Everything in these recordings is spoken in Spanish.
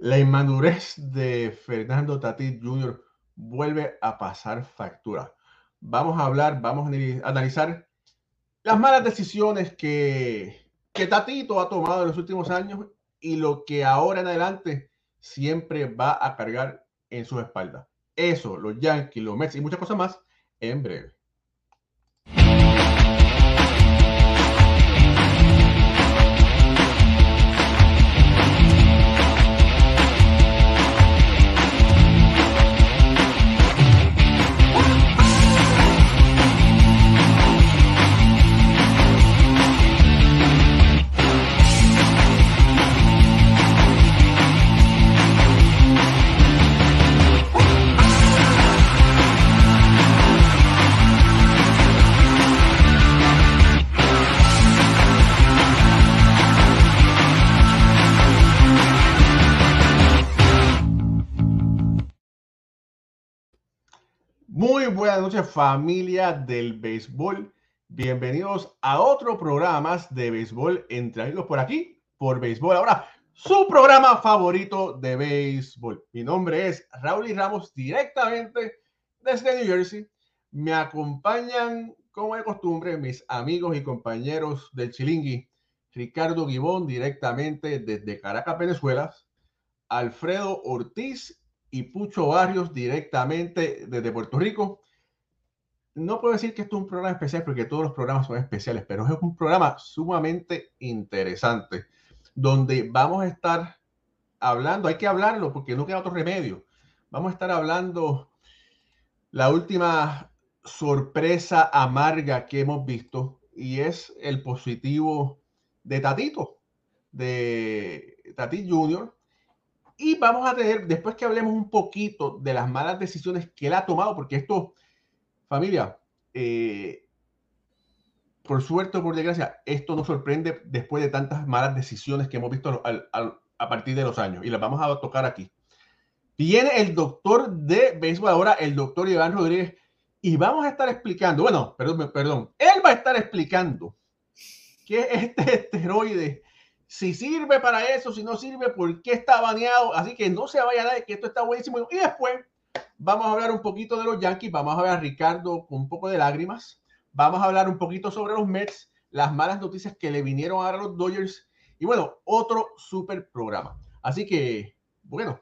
La inmadurez de Fernando Tatis Jr. vuelve a pasar factura. Vamos a hablar, vamos a analizar las malas decisiones que, que Tatito ha tomado en los últimos años y lo que ahora en adelante siempre va a cargar en su espalda. Eso, los Yankees, los Mets y muchas cosas más en breve. Buenas noches familia del béisbol. Bienvenidos a otro programa de béisbol entre amigos por aquí, por béisbol. Ahora, su programa favorito de béisbol. Mi nombre es Raúl y Ramos directamente desde New Jersey. Me acompañan, como de costumbre, mis amigos y compañeros del Chilingui, Ricardo Gibón directamente desde Caracas, Venezuela, Alfredo Ortiz y Pucho Barrios directamente desde Puerto Rico. No puedo decir que esto es un programa especial porque todos los programas son especiales, pero es un programa sumamente interesante donde vamos a estar hablando, hay que hablarlo porque no queda otro remedio. Vamos a estar hablando la última sorpresa amarga que hemos visto y es el positivo de Tatito, de Tati Junior, y vamos a tener, después que hablemos un poquito de las malas decisiones que él ha tomado, porque esto, familia, eh, por suerte o por desgracia, esto nos sorprende después de tantas malas decisiones que hemos visto a partir de los años. Y las vamos a tocar aquí. Viene el doctor de béisbol ahora, el doctor Iván Rodríguez, y vamos a estar explicando, bueno, perdón, perdón, él va a estar explicando qué es este esteroide si sirve para eso, si no sirve, por qué está baneado. Así que no se vaya nadie, que esto está buenísimo. Y después vamos a hablar un poquito de los Yankees, vamos a ver a Ricardo con un poco de lágrimas, vamos a hablar un poquito sobre los Mets, las malas noticias que le vinieron a los Dodgers y bueno, otro super programa. Así que, bueno,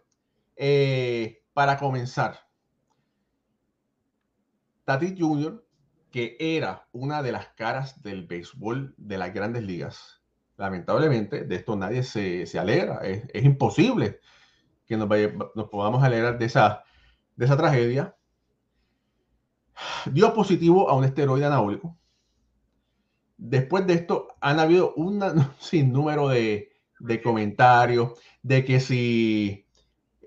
eh, para comenzar, Tati Jr., que era una de las caras del béisbol de las grandes ligas, lamentablemente, de esto nadie se, se alegra. Es, imposible que nos, nos podamos alegrar de esa, de esa tragedia. Dio positivo a un esteroide anabólico. Después de esto, han habido un sinnúmero de, de comentarios de que si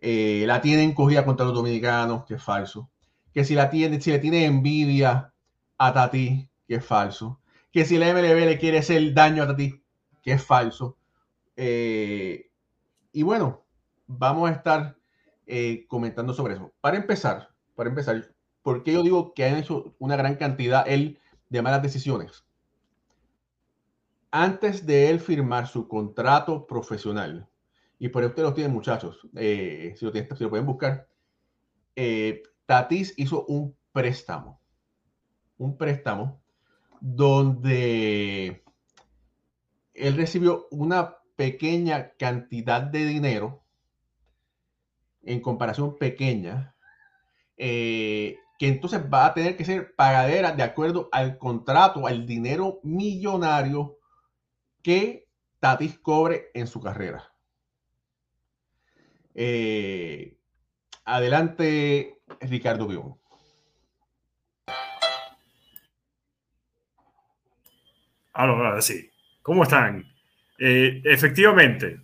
eh, la tienen cogida contra los dominicanos, que es falso. Que si la tiene, si le tiene envidia a Tati, que es falso. Que si la MLB le quiere hacer daño a Tati, que es falso. Eh, y bueno, vamos a estar eh, comentando sobre eso. Para empezar, para empezar, ¿por qué yo digo que han hecho una gran cantidad él de malas decisiones? Antes de él firmar su contrato profesional, y por eso ustedes lo tienen, muchachos, eh, si, lo tienen, si, lo pueden buscar, Tatis hizo un préstamo, un préstamo donde él recibió una pequeña cantidad de dinero, en comparación pequeña, eh, que entonces va a tener que ser pagadera de acuerdo al contrato, al dinero millonario que Tatis cobre en su carrera. Eh, adelante, Ricardo Guión. Ahora sí. ¿Cómo están? Eh, efectivamente,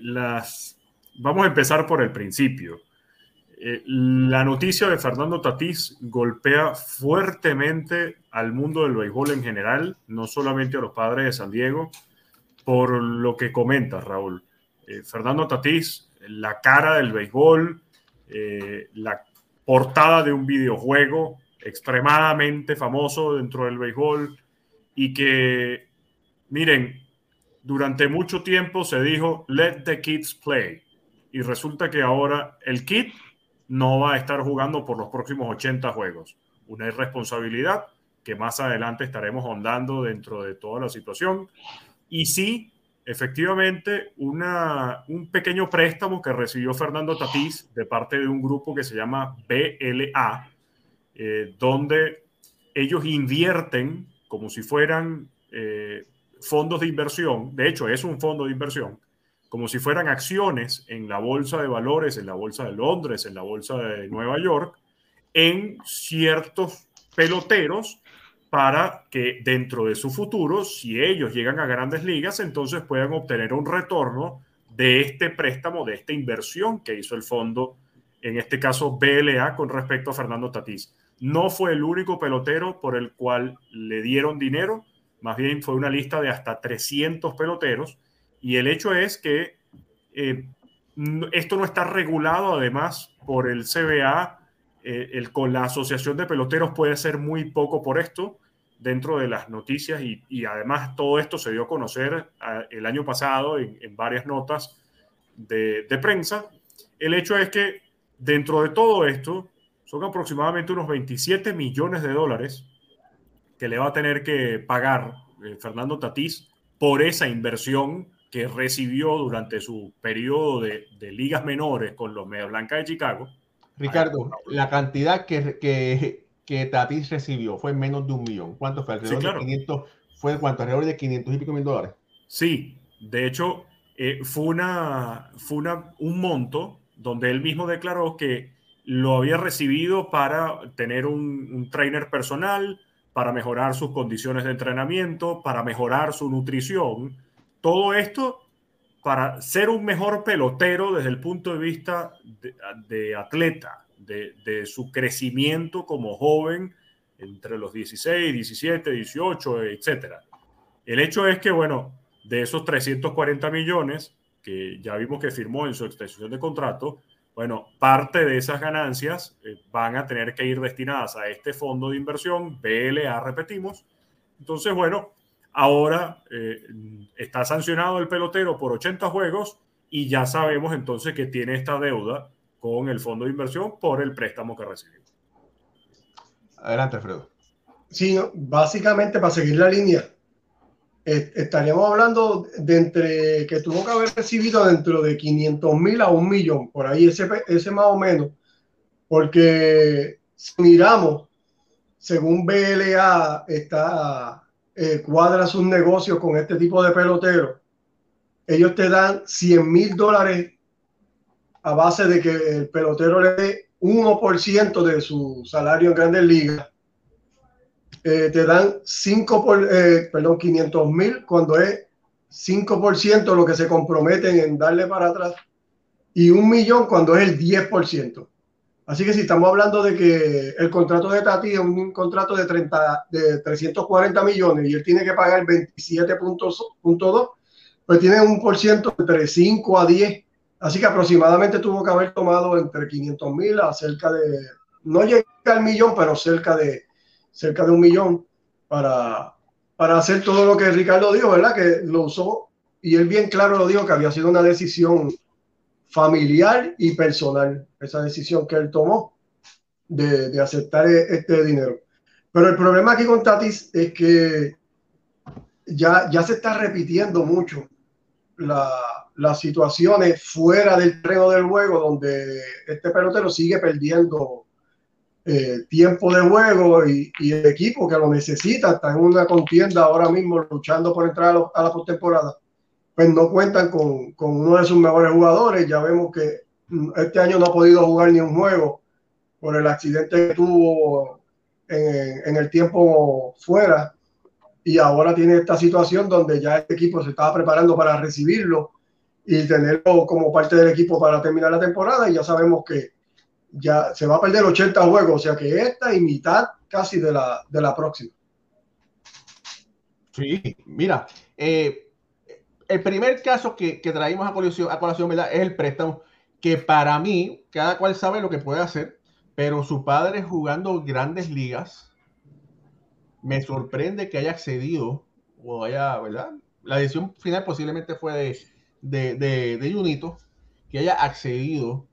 las... vamos a empezar por el principio. Eh, la noticia de Fernando Tatís golpea fuertemente al mundo del béisbol en general, no solamente a los padres de San Diego, por lo que comenta Raúl. Fernando Tatís, la cara del béisbol, la portada de un videojuego extremadamente famoso dentro del béisbol y que Miren, durante mucho tiempo se dijo, let the kids play. Y resulta que ahora el kit no va a estar jugando por los próximos 80 juegos. Una irresponsabilidad que más adelante estaremos ahondando dentro de toda la situación. Y sí, efectivamente, una, un pequeño préstamo que recibió Fernando Tatís de parte de un grupo que se llama BLA, eh, donde ellos invierten como si fueran eh, fondos de inversión, de hecho es un fondo de inversión, como si fueran acciones en la bolsa de valores, en la bolsa de Londres, en la bolsa de Nueva York, en ciertos peloteros para que dentro de su futuro, si ellos llegan a grandes ligas, entonces puedan obtener un retorno de este préstamo, de esta inversión que hizo el fondo, en este caso BLA, con respecto a Fernando Tatís. No fue el único pelotero por el cual le dieron dinero, más bien fue una lista de hasta 300 peloteros, y el hecho es que eh, esto no está regulado además por el CBA, eh, el, con la Asociación de Peloteros puede ser muy poco por esto dentro de las noticias y, además todo esto se dio a conocer el año pasado en, varias notas de, prensa. El hecho es que dentro de todo esto son aproximadamente unos 27 millones de dólares que le va a tener que pagar eh, Fernando Tatís por esa inversión que recibió durante su periodo de, ligas menores con los Media Blanca de Chicago. Ricardo, la cantidad que, que, que Tatis recibió fue menos de un millón. ¿Cuánto fue? Alrededor de 500, ¿Fue cuánto? Alrededor de 500 y pico mil dólares. Sí, de hecho, eh, fue, una, fue una, un monto donde él mismo declaró que lo había recibido para tener un, un trainer personal, para mejorar sus condiciones de entrenamiento, para mejorar su nutrición. Todo esto para ser un mejor pelotero desde el punto de vista de, atleta, de, su crecimiento como joven entre los 16, 17, 18, etc. El hecho es que, bueno, de esos 340 millones que ya vimos que firmó en su extensión de contrato, bueno, parte de esas ganancias eh, van a tener que ir destinadas a este fondo de inversión, BLA, repetimos. Entonces, bueno, ahora eh, está sancionado el pelotero por 80 juegos y ya sabemos entonces que tiene esta deuda con el fondo de inversión por el préstamo que recibió. Adelante, Alfredo. Sí, básicamente para seguir la línea, estaríamos hablando de entre que tuvo que haber recibido dentro de 500 mil a un millón, por ahí ese, ese más o menos, porque si miramos, según BLA, está, eh, cuadra sus negocios con este tipo de peloteros, ellos te dan 100 mil dólares a base de que el pelotero le dé 1% de su salario en grandes ligas. Eh, te dan 5 por, eh, perdón, 500 mil cuando es 5% lo que se comprometen en darle para atrás y un millón cuando es el 10%. Así que si estamos hablando de que el contrato de Tati es un contrato de, 30, de 340 millones y él tiene que pagar 27.2, pues tiene un por ciento entre 5 a 10 Así que aproximadamente tuvo que haber tomado entre 500 mil a cerca de, no llega al millón, pero cerca de, cerca de un millón para, para hacer todo lo que Ricardo dijo, ¿verdad? Que lo usó y él bien claro lo dijo que había sido una decisión familiar y personal, esa decisión que él tomó de, de aceptar este dinero. Pero el problema aquí con Tatis es que ya, ya se está repitiendo mucho la, las situaciones fuera del terreno del juego donde este pelotero sigue perdiendo eh, tiempo de juego y, el equipo que lo necesita está en una contienda ahora mismo luchando por entrar a, la postemporada pues no cuentan con, con, uno de sus mejores jugadores ya vemos que este año no ha podido jugar ni un juego por el accidente que tuvo en, en el tiempo fuera y ahora tiene esta situación donde ya este equipo se estaba preparando para recibirlo y tenerlo como parte del equipo para terminar la temporada. Y ya sabemos que ya se va a perder 80 juegos, o sea que esta y mitad casi de la, de la próxima. Sí, mira, eh, el primer caso que, que traímos a colación, a colación ¿verdad? es el préstamo, que para mí, cada cual sabe lo que puede hacer, pero su padre jugando grandes ligas, me sorprende que haya accedido o haya, ¿verdad? La decisión final posiblemente fue de, de, de, Junito, que haya accedido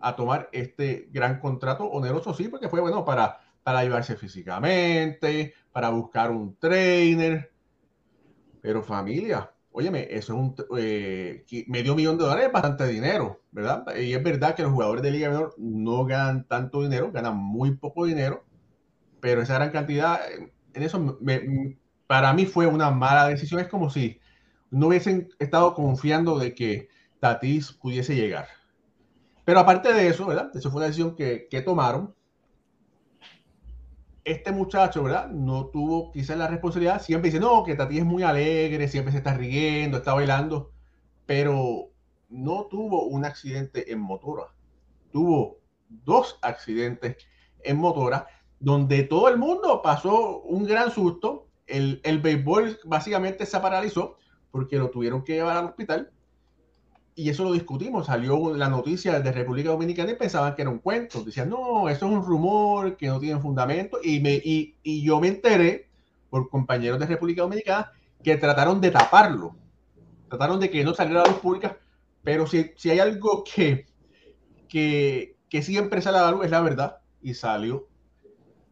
a tomar este gran contrato oneroso, sí, porque fue bueno para, para ayudarse físicamente, para buscar un trainer. Pero familia, óyeme, eso es un eh, medio millón de dólares, es bastante dinero, ¿verdad? Y es verdad que los jugadores de Liga Menor no ganan tanto dinero, ganan muy poco dinero, pero esa gran cantidad, en eso para mí fue una mala decisión. Es como si no hubiesen estado confiando de que Tatis pudiese llegar. Pero aparte de eso, ¿verdad? Eso fue una decisión que, tomaron. Este muchacho, ¿verdad? No tuvo quizás la responsabilidad. Siempre dice, no, que Tatis es muy alegre, siempre se está riendo, está bailando. Pero no tuvo un accidente en motora. Tuvo dos accidentes en motora donde todo el mundo pasó un gran susto. El, el béisbol básicamente se paralizó porque lo tuvieron que llevar al hospital y eso lo discutimos, salió la noticia de República Dominicana y pensaban que era un cuento, decían, no, eso es un rumor que no tiene fundamento, y, me, y, y yo me enteré por compañeros de República Dominicana que trataron de taparlo, trataron de que no saliera a la luz pública, pero si, si hay algo que, que, que siempre sale a la luz es la verdad, y salió.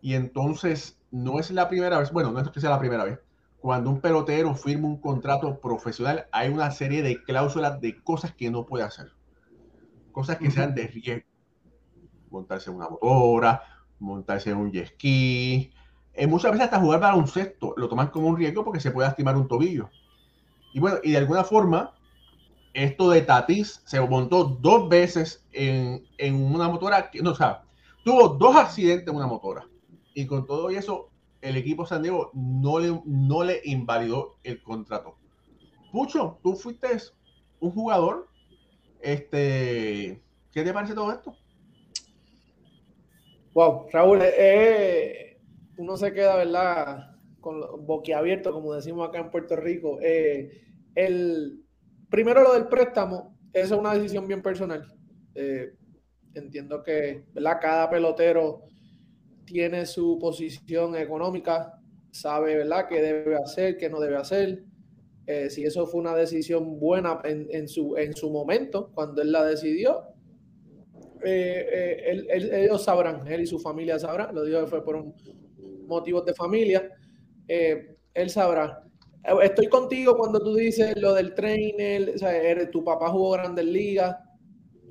Y entonces no es la primera vez, bueno, no es que sea la primera vez, cuando un pelotero firma un contrato profesional, hay una serie de cláusulas de cosas que no puede hacer. Cosas que sean de riesgo. Montarse en una motora, montarse en un jet ski. Eh, muchas veces hasta jugar para un sexto lo toman como un riesgo porque se puede lastimar un tobillo. Y bueno, y de alguna forma, esto de Tatis se montó dos veces en, en una motora que, no, o sea, tuvo dos accidentes en una motora. Y con todo eso, el equipo San Diego no le, no le invalidó el contrato. Pucho, tú fuiste un jugador. Este, ¿Qué te parece todo esto? Wow, Raúl, eh, eh, uno se queda, ¿verdad? Con boquiabierto, como decimos acá en Puerto Rico. Eh, el, primero lo del préstamo, es una decisión bien personal. entiendo que, ¿verdad? Cada pelotero tiene su posición económica, sabe, ¿verdad?, qué debe hacer, qué no debe hacer. Eh, si eso fue una decisión buena en, su, en su momento, cuando él la decidió, eh, eh, ellos sabrán, él y su familia sabrán, lo digo que fue por un motivos de familia, él sabrá. Estoy contigo cuando tú dices lo del trainer, o tu papá jugó grandes ligas.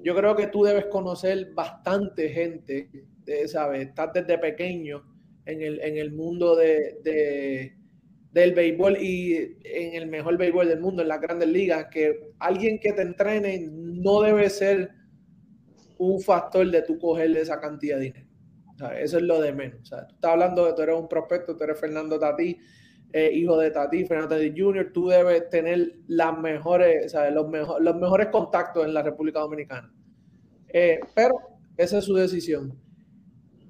Yo creo que tú debes conocer bastante gente ¿sabes? Estás desde pequeño en el, en el mundo de, del béisbol y en el mejor béisbol del mundo, en las grandes ligas, que alguien que te entrene no debe ser un factor de tú cogerle esa cantidad de dinero. Eso es lo de menos. tú estás hablando de tú eres un prospecto, tú eres Fernando Tati, eh, hijo de Tati, Fernando Tati Jr., tú debes tener las mejores, Los, mejor, los mejores contactos en la República Dominicana. Eh, pero esa es su decisión.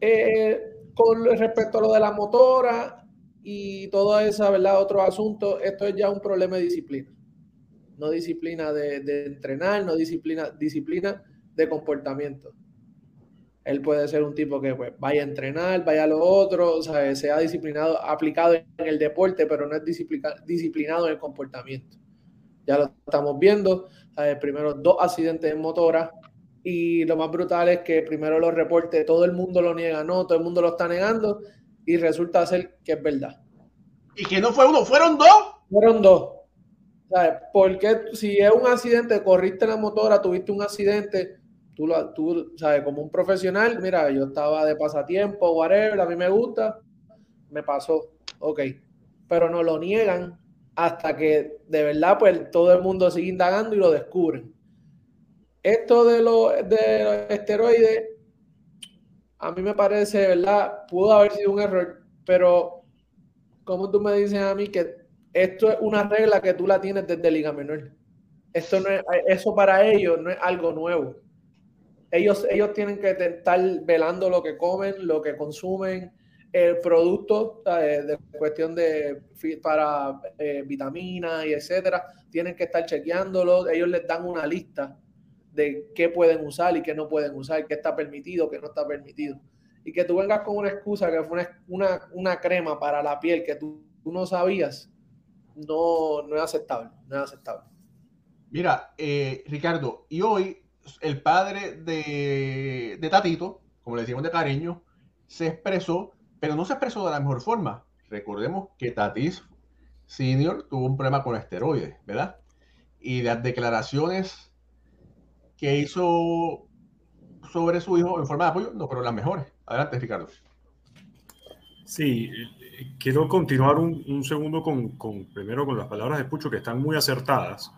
Eh, con respecto a lo de la motora y todo esa, ¿verdad? Otro asunto, esto es ya un problema de disciplina. No disciplina de, entrenar, no disciplina, disciplina de comportamiento. Él puede ser un tipo que pues, vaya a entrenar, vaya a lo otro, sea disciplinado, aplicado en el deporte, pero no es disciplinado en el comportamiento. Ya lo estamos viendo. Primero, dos accidentes en motora, y lo más brutal es que primero los reportes, todo el mundo lo niega, no, todo el mundo lo está negando y resulta ser que es verdad. Y que no fue uno, fueron dos. Fueron dos. ¿Sabes? Porque si es un accidente, corriste la motora, tuviste un accidente, tú, lo, tú, ¿sabes? Como un profesional, mira, yo estaba de pasatiempo, whatever, a mí me gusta, me pasó, ok. Pero no lo niegan hasta que de verdad, pues todo el mundo sigue indagando y lo descubren. Esto de los, de esteroides, a mí me parece, ¿verdad? Pudo haber sido un error, pero como tú me dices a mí que esto es una regla que tú la tienes desde Liga Menor. Esto no es, eso para ellos no es algo nuevo. Ellos, ellos tienen que estar velando lo que comen, lo que consumen, el producto de, cuestión de para eh, vitaminas y etcétera. Tienen que estar chequeándolo. Ellos les dan una lista de qué pueden usar y qué no pueden usar, qué está permitido, qué no está permitido. Y que tú vengas con una excusa que fue una, una, crema para la piel que tú, no sabías, no, no es aceptable, no es aceptable. Mira, eh, Ricardo, y hoy el padre de, de Tatito, como le decimos de cariño, se expresó, pero no se expresó de la mejor forma. Recordemos que Tatis Senior tuvo un problema con esteroides, ¿verdad? Y las declaraciones que hizo sobre su hijo en forma de apoyo no fueron las mejores. Adelante, Ricardo. Sí, quiero continuar un, segundo con, primero con las palabras de Pucho que están muy acertadas.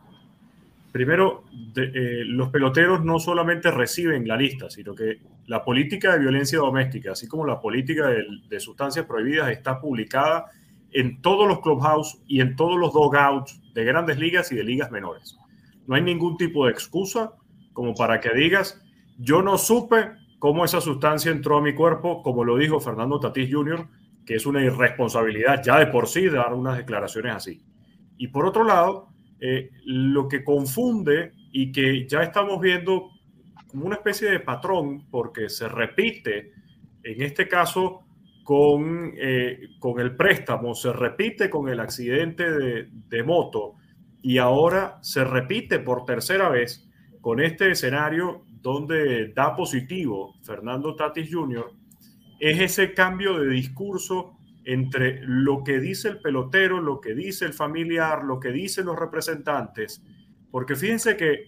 Primero, eh, los peloteros no solamente reciben la lista, sino que la política de violencia doméstica, así como la política de, sustancias prohibidas, está publicada en todos los clubhouse y en todos los dogouts de grandes ligas y de ligas menores. No hay ningún tipo de excusa como para que digas, yo no supe cómo esa sustancia entró a mi cuerpo, como lo dijo Fernando Tatís Jr., que es una irresponsabilidad ya de por sí dar unas declaraciones así. Y por otro lado, eh, lo que confunde y que ya estamos viendo como una especie de patrón, porque se repite, en este caso, con, eh, con el préstamo, se repite con el accidente de, de moto y ahora se repite por tercera vez con este escenario donde da positivo Fernando Tatis Jr., es ese cambio de discurso entre lo que dice el pelotero, lo que dice el familiar, lo que dicen los representantes. Porque fíjense que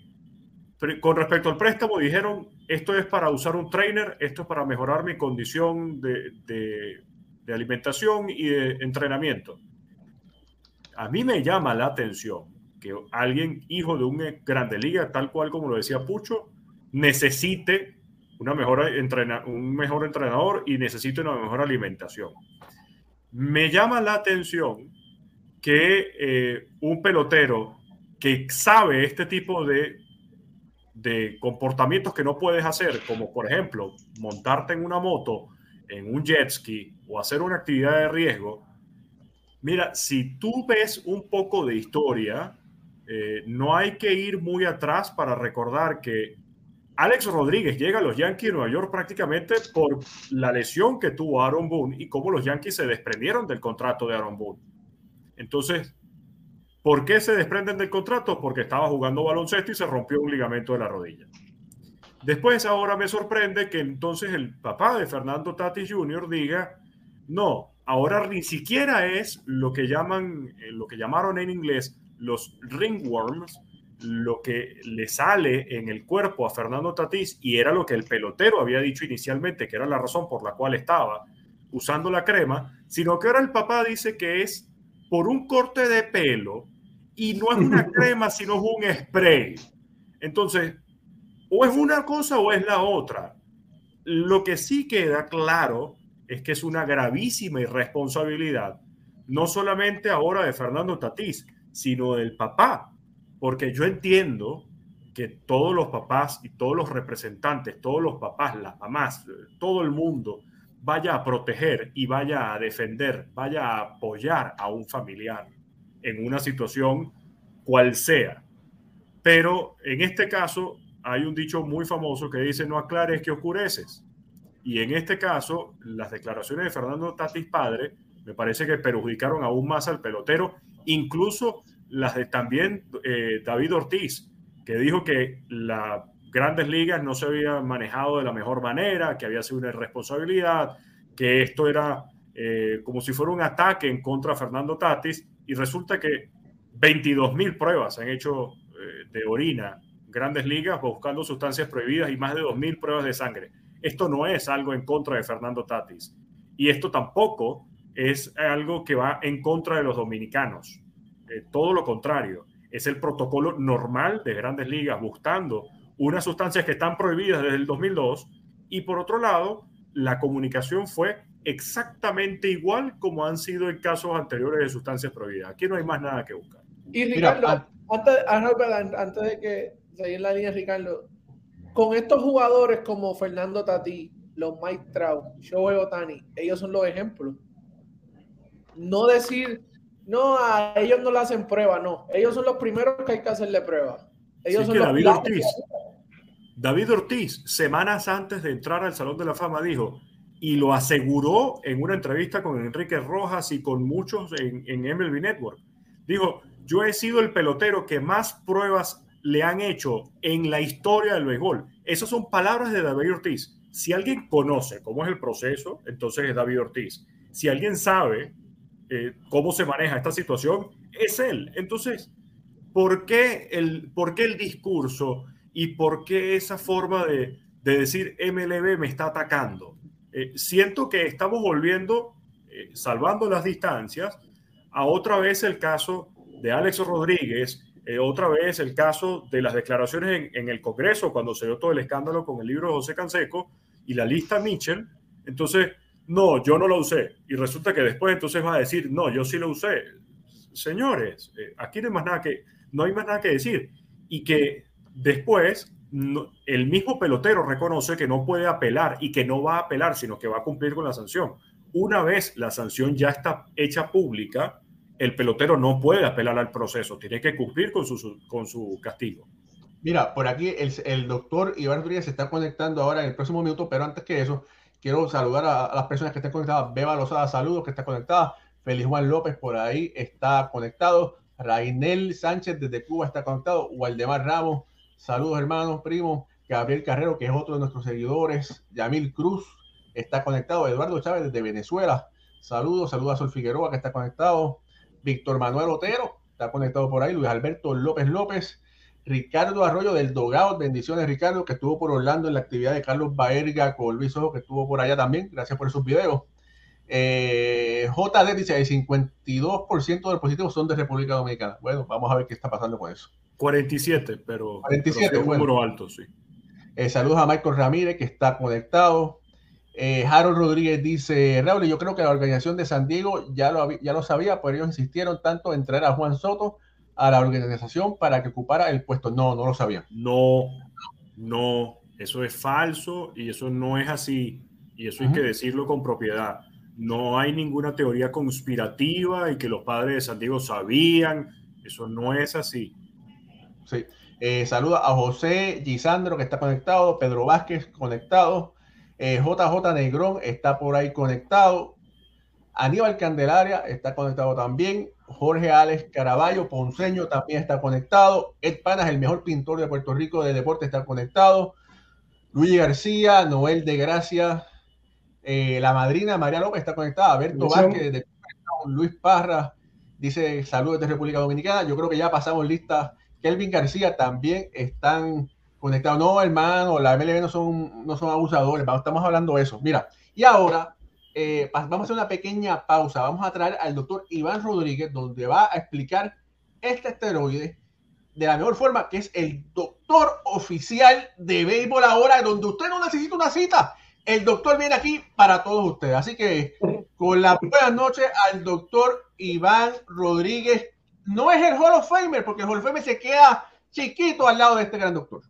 con respecto al préstamo dijeron, esto es para usar un trainer, esto es para mejorar mi condición de, de alimentación y de entrenamiento. A mí me llama la atención que alguien, hijo de un grande liga, tal cual como lo decía Pucho, necesite una mejor un mejor entrenador y necesite una mejor alimentación. Me llama la atención que eh, un pelotero que sabe este tipo de, de comportamientos que no puedes hacer, como por ejemplo montarte en una moto, en un jet ski o hacer una actividad de riesgo, mira, si tú ves un poco de historia, eh, no hay que ir muy atrás para recordar que Alex Rodríguez llega a los Yankees de Nueva York prácticamente por la lesión que tuvo Aaron Boone y cómo los Yankees se desprendieron del contrato de Aaron Boone. Entonces, ¿por qué se desprenden del contrato? Porque estaba jugando baloncesto y se rompió un ligamento de la rodilla. Después, ahora me sorprende que entonces el papá de Fernando Tatis Jr. diga, no, ahora ni siquiera es lo que llaman, eh, lo que llamaron en inglés los ringworms, lo que le sale en el cuerpo a Fernando Tatís, y era lo que el pelotero había dicho inicialmente, que era la razón por la cual estaba usando la crema, sino que ahora el papá dice que es por un corte de pelo y no es una crema, sino es un spray. Entonces, o es una cosa o es la otra. Lo que sí queda claro es que es una gravísima irresponsabilidad, no solamente ahora de Fernando Tatís, sino del papá, porque yo entiendo que todos los papás y todos los representantes, todos los papás, las mamás, todo el mundo vaya a proteger y vaya a defender, vaya a apoyar a un familiar en una situación cual sea. Pero en este caso hay un dicho muy famoso que dice no aclares que oscureces. Y en este caso, las declaraciones de Fernando Tatis padre me parece que perjudicaron aún más al pelotero, incluso las de también eh, David Ortiz, que dijo que las grandes ligas no se habían manejado de la mejor manera, que había sido una irresponsabilidad, que esto era eh, como si fuera un ataque en contra de Fernando Tatis, y resulta que 22 mil pruebas se han hecho eh, de orina grandes ligas buscando sustancias prohibidas y más de 2 mil pruebas de sangre. Esto no es algo en contra de Fernando Tatis. Y esto tampoco es algo que va en contra de los dominicanos. Eh, todo lo contrario. Es el protocolo normal de grandes ligas buscando unas sustancias que están prohibidas desde el 2002 y por otro lado, la comunicación fue exactamente igual como han sido en casos anteriores de sustancias prohibidas. Aquí no hay más nada que buscar. Y Ricardo, antes, antes, de que se en la línea, Ricardo, con estos jugadores como Fernando Tati, los Mike Trout, Shohei Otani, ellos son los ejemplos. No decir, no, a ellos no le hacen prueba, no. Ellos son los primeros que hay que hacerle prueba. Ellos son David Ortiz. David Ortiz, semanas antes de entrar al Salón de la Fama, dijo, y lo aseguró en una entrevista con Enrique Rojas y con muchos en, en MLB Network. Dijo, yo he sido el pelotero que más pruebas le han hecho en la historia del béisbol. Esas son palabras de David Ortiz. Si alguien conoce cómo es el proceso, entonces es David Ortiz. Si alguien sabe eh, cómo se maneja esta situación, es él. Entonces, ¿por qué el, por qué el discurso y por qué esa forma de, de decir MLB me está atacando? Eh, siento que estamos volviendo, eh, salvando las distancias, a otra vez el caso de Alex Rodríguez, otra vez el caso de las declaraciones en, en, el Congreso cuando se dio todo el escándalo con el libro de José Canseco y la lista Mitchell. Entonces, no, yo no lo usé. Y resulta que después entonces va a decir, no, yo sí lo usé. Señores, eh, aquí no hay, más nada que, no hay más nada que decir. Y que después el mismo pelotero reconoce que no puede apelar y que no va a apelar, sino que va a cumplir con la sanción. Una vez la sanción ya está hecha pública, el pelotero no puede apelar al proceso, tiene que cumplir con su, con su castigo. Mira, por aquí el, el doctor Iván Rodríguez se está conectando ahora en el próximo minuto, pero antes que eso, Quiero saludar a, las personas que estén conectadas. Beba Lozada, saludos, que está conectada. Feliz Juan López por ahí está conectado. Rainel Sánchez desde Cuba está conectado. Waldemar Ramos, saludos hermanos, primos. Gabriel Carrero, que es otro de nuestros seguidores. Yamil Cruz está conectado. Eduardo Chávez desde Venezuela. Saludos, saludos a Sol Figueroa que está conectado. Víctor Manuel Otero está conectado por ahí. Luis Alberto López López. Ricardo Arroyo del Dogado, bendiciones Ricardo, que estuvo por Orlando en la actividad de Carlos Baerga con Luis Ojo, que estuvo por allá también, gracias por esos videos. Eh, JD dice, el 52% de los positivos son de República Dominicana. Bueno, vamos a ver qué está pasando con eso. 47, pero, 47, un número alto, sí. Eh, saludos a Michael Ramírez, que está conectado. Eh, Harold Rodríguez dice, Raúl, yo creo que la organización de San Diego ya lo, ya lo sabía, pero ellos insistieron tanto en traer a Juan Soto a la organización para que ocupara el puesto. No, no lo sabía. No, no, eso es falso y eso no es así. Y eso hay que decirlo con propiedad. No hay ninguna teoría conspirativa y que los padres de San Diego sabían. Eso no es así. Sí. Eh, saluda a José Gisandro que está conectado, Pedro Vázquez conectado, JJ eh, Negrón está por ahí conectado, Aníbal Candelaria está conectado también, Jorge Alex Caraballo, Ponceño también está conectado. Ed Panas, el mejor pintor de Puerto Rico de deporte, está conectado. Luis García, Noel de Gracia, eh, la madrina María López está conectada. Berto Vázquez, de Luis Parra, dice saludos de República Dominicana. Yo creo que ya pasamos lista. Kelvin García también están conectados. No, hermano, la MLB no son, no son abusadores, estamos hablando de eso. Mira, y ahora eh, vamos a hacer una pequeña pausa. Vamos a traer al doctor Iván Rodríguez, donde va a explicar este esteroide de la mejor forma, que es el doctor oficial de béisbol ahora, donde usted no necesita una cita. El doctor viene aquí para todos ustedes. Así que con la buenas noches al doctor Iván Rodríguez. No es el Hall of Famer, porque el Hall of Famer se queda chiquito al lado de este gran doctor.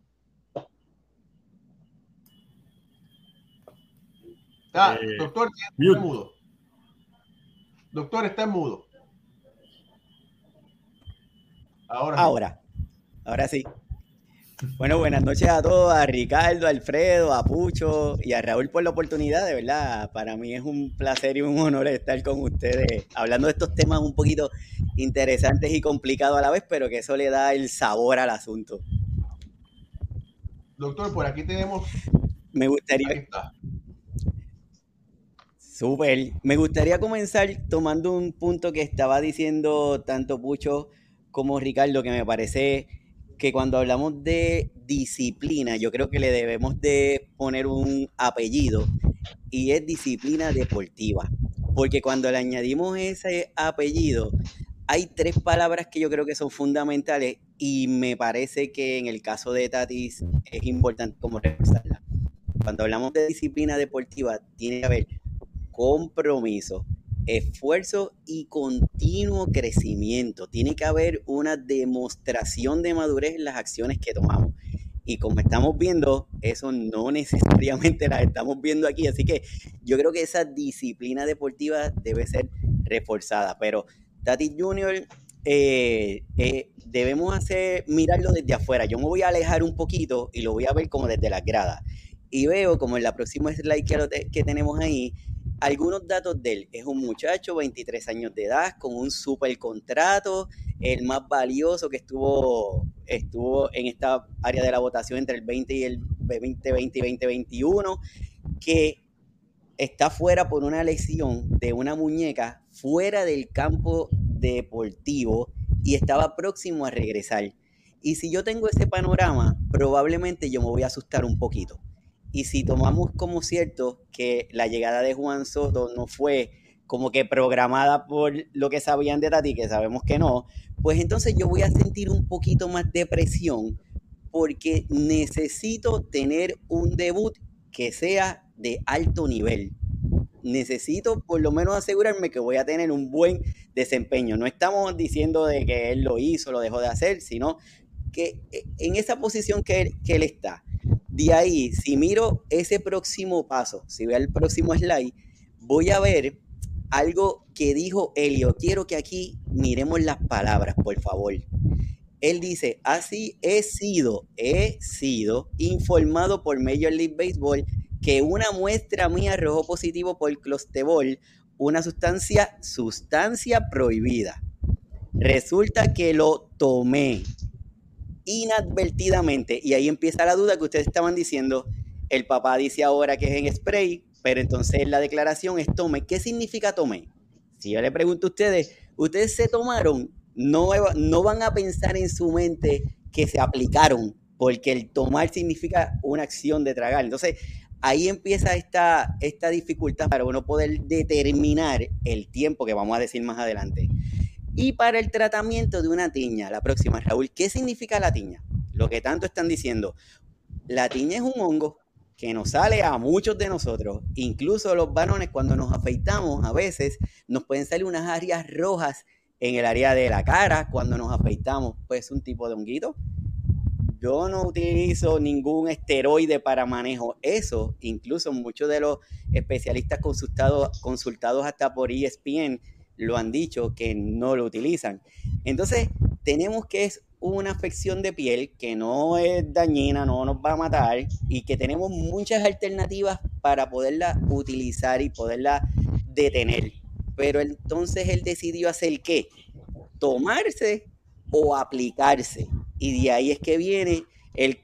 Ah, doctor, está mudo. Doctor, está mudo. Ahora. Ahora. Ahora sí. Bueno, buenas noches a todos, a Ricardo, a Alfredo, a Pucho y a Raúl por la oportunidad, de verdad. Para mí es un placer y un honor estar con ustedes hablando de estos temas un poquito interesantes y complicados a la vez, pero que eso le da el sabor al asunto. Doctor, por aquí tenemos. Me gustaría. Súper. Me gustaría comenzar tomando un punto que estaba diciendo tanto Pucho como Ricardo, que me parece que cuando hablamos de disciplina, yo creo que le debemos de poner un apellido y es disciplina deportiva. Porque cuando le añadimos ese apellido, hay tres palabras que yo creo que son fundamentales y me parece que en el caso de Tatis es importante como reforzarla. Cuando hablamos de disciplina deportiva, tiene que haber compromiso, esfuerzo y continuo crecimiento. Tiene que haber una demostración de madurez en las acciones que tomamos. Y como estamos viendo, eso no necesariamente la estamos viendo aquí. Así que yo creo que esa disciplina deportiva debe ser reforzada. Pero Tati Junior, eh, eh, debemos hacer, mirarlo desde afuera. Yo me voy a alejar un poquito y lo voy a ver como desde las gradas. Y veo como en la próxima slide que tenemos ahí, algunos datos de él. Es un muchacho, 23 años de edad, con un super contrato, el más valioso que estuvo estuvo en esta área de la votación entre el 20 y el 2020 y 2021, que está fuera por una lesión de una muñeca fuera del campo deportivo y estaba próximo a regresar. Y si yo tengo ese panorama, probablemente yo me voy a asustar un poquito. Y si tomamos como cierto que la llegada de Juan Soto no fue como que programada por lo que sabían de Tati, que sabemos que no, pues entonces yo voy a sentir un poquito más de presión porque necesito tener un debut que sea de alto nivel. Necesito por lo menos asegurarme que voy a tener un buen desempeño. No estamos diciendo de que él lo hizo, lo dejó de hacer, sino que eh, en esa posición que él, que él está. De ahí, si miro ese próximo paso, si veo el próximo slide, voy a ver algo que dijo Elio. Quiero que aquí miremos las palabras, por favor. Él dice, así he sido, he sido informado por Major League Baseball que una muestra mía arrojó positivo por clostebol, una sustancia, sustancia prohibida. Resulta que lo tomé inadvertidamente y ahí empieza la duda que ustedes estaban diciendo. El papá dice ahora que es en spray, pero entonces la declaración es tome. ¿Qué significa tome? Si yo le pregunto a ustedes, ¿ustedes se tomaron? No, no van a pensar en su mente que se aplicaron, porque el tomar significa una acción de tragar. Entonces, ahí empieza esta, esta dificultad para uno poder determinar el tiempo que vamos a decir más adelante. Y para el tratamiento de una tiña, la próxima, Raúl, ¿qué significa la tiña? Lo que tanto están diciendo. La tiña es un hongo que nos sale a muchos de nosotros, incluso los varones cuando nos afeitamos, a veces nos pueden salir unas áreas rojas en el área de la cara cuando nos afeitamos, pues un tipo de honguito. Yo no utilizo ningún esteroide para manejo eso, incluso muchos de los especialistas consultados, consultados hasta por ESPN lo han dicho que no lo utilizan. Entonces, tenemos que es una afección de piel que no es dañina, no nos va a matar y que tenemos muchas alternativas para poderla utilizar y poderla detener. Pero entonces él decidió hacer qué? Tomarse o aplicarse. Y de ahí es que viene el,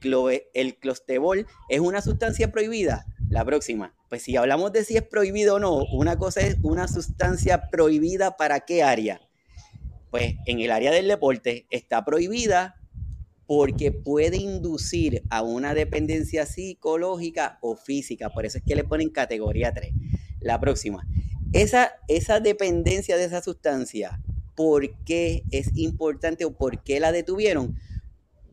el clostebol. ¿Es una sustancia prohibida? La próxima. Pues si hablamos de si es prohibido o no, una cosa es una sustancia prohibida para qué área pues en el área del deporte está prohibida porque puede inducir a una dependencia psicológica o física. Por eso es que le ponen categoría 3. La próxima. Esa, esa dependencia de esa sustancia, ¿por qué es importante o por qué la detuvieron?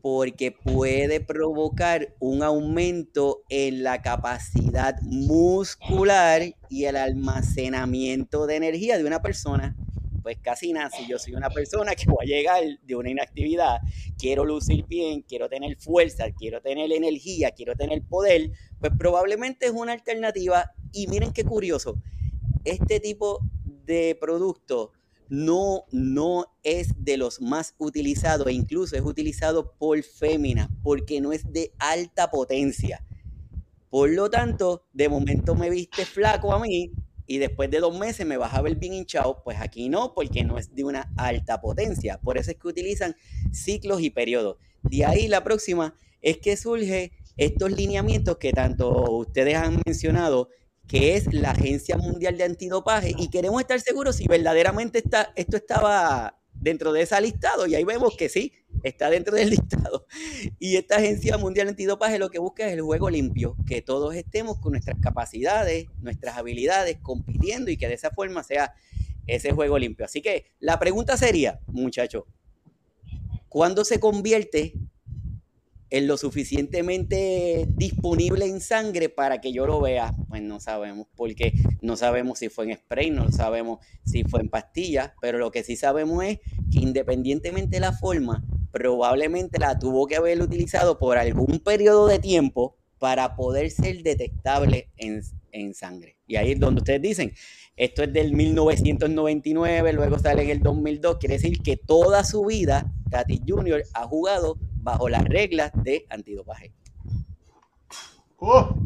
Porque puede provocar un aumento en la capacidad muscular y el almacenamiento de energía de una persona pues casi nada, si yo soy una persona que voy a llegar de una inactividad, quiero lucir bien, quiero tener fuerza, quiero tener energía, quiero tener poder, pues probablemente es una alternativa. Y miren qué curioso, este tipo de producto no, no es de los más utilizados, e incluso es utilizado por féminas, porque no es de alta potencia. Por lo tanto, de momento me viste flaco a mí, y después de dos meses me vas a ver bien hinchado, pues aquí no, porque no es de una alta potencia. Por eso es que utilizan ciclos y periodos. De ahí la próxima es que surge estos lineamientos que tanto ustedes han mencionado, que es la Agencia Mundial de Antidopaje, y queremos estar seguros si verdaderamente está, esto estaba dentro de esa listado, y ahí vemos que sí, está dentro del listado. Y esta Agencia Mundial Antidopaje lo que busca es el juego limpio, que todos estemos con nuestras capacidades, nuestras habilidades, compitiendo y que de esa forma sea ese juego limpio. Así que la pregunta sería, muchachos, ¿cuándo se convierte en lo suficientemente disponible en sangre para que yo lo vea? Pues no sabemos, porque no sabemos si fue en spray, no sabemos si fue en pastillas, pero lo que sí sabemos es que independientemente de la forma, probablemente la tuvo que haber utilizado por algún periodo de tiempo para poder ser detectable en, en, sangre. Y ahí es donde ustedes dicen, esto es del 1999, luego sale en el 2002, quiere decir que toda su vida Tati Junior ha jugado bajo las reglas de antidopaje. Oh.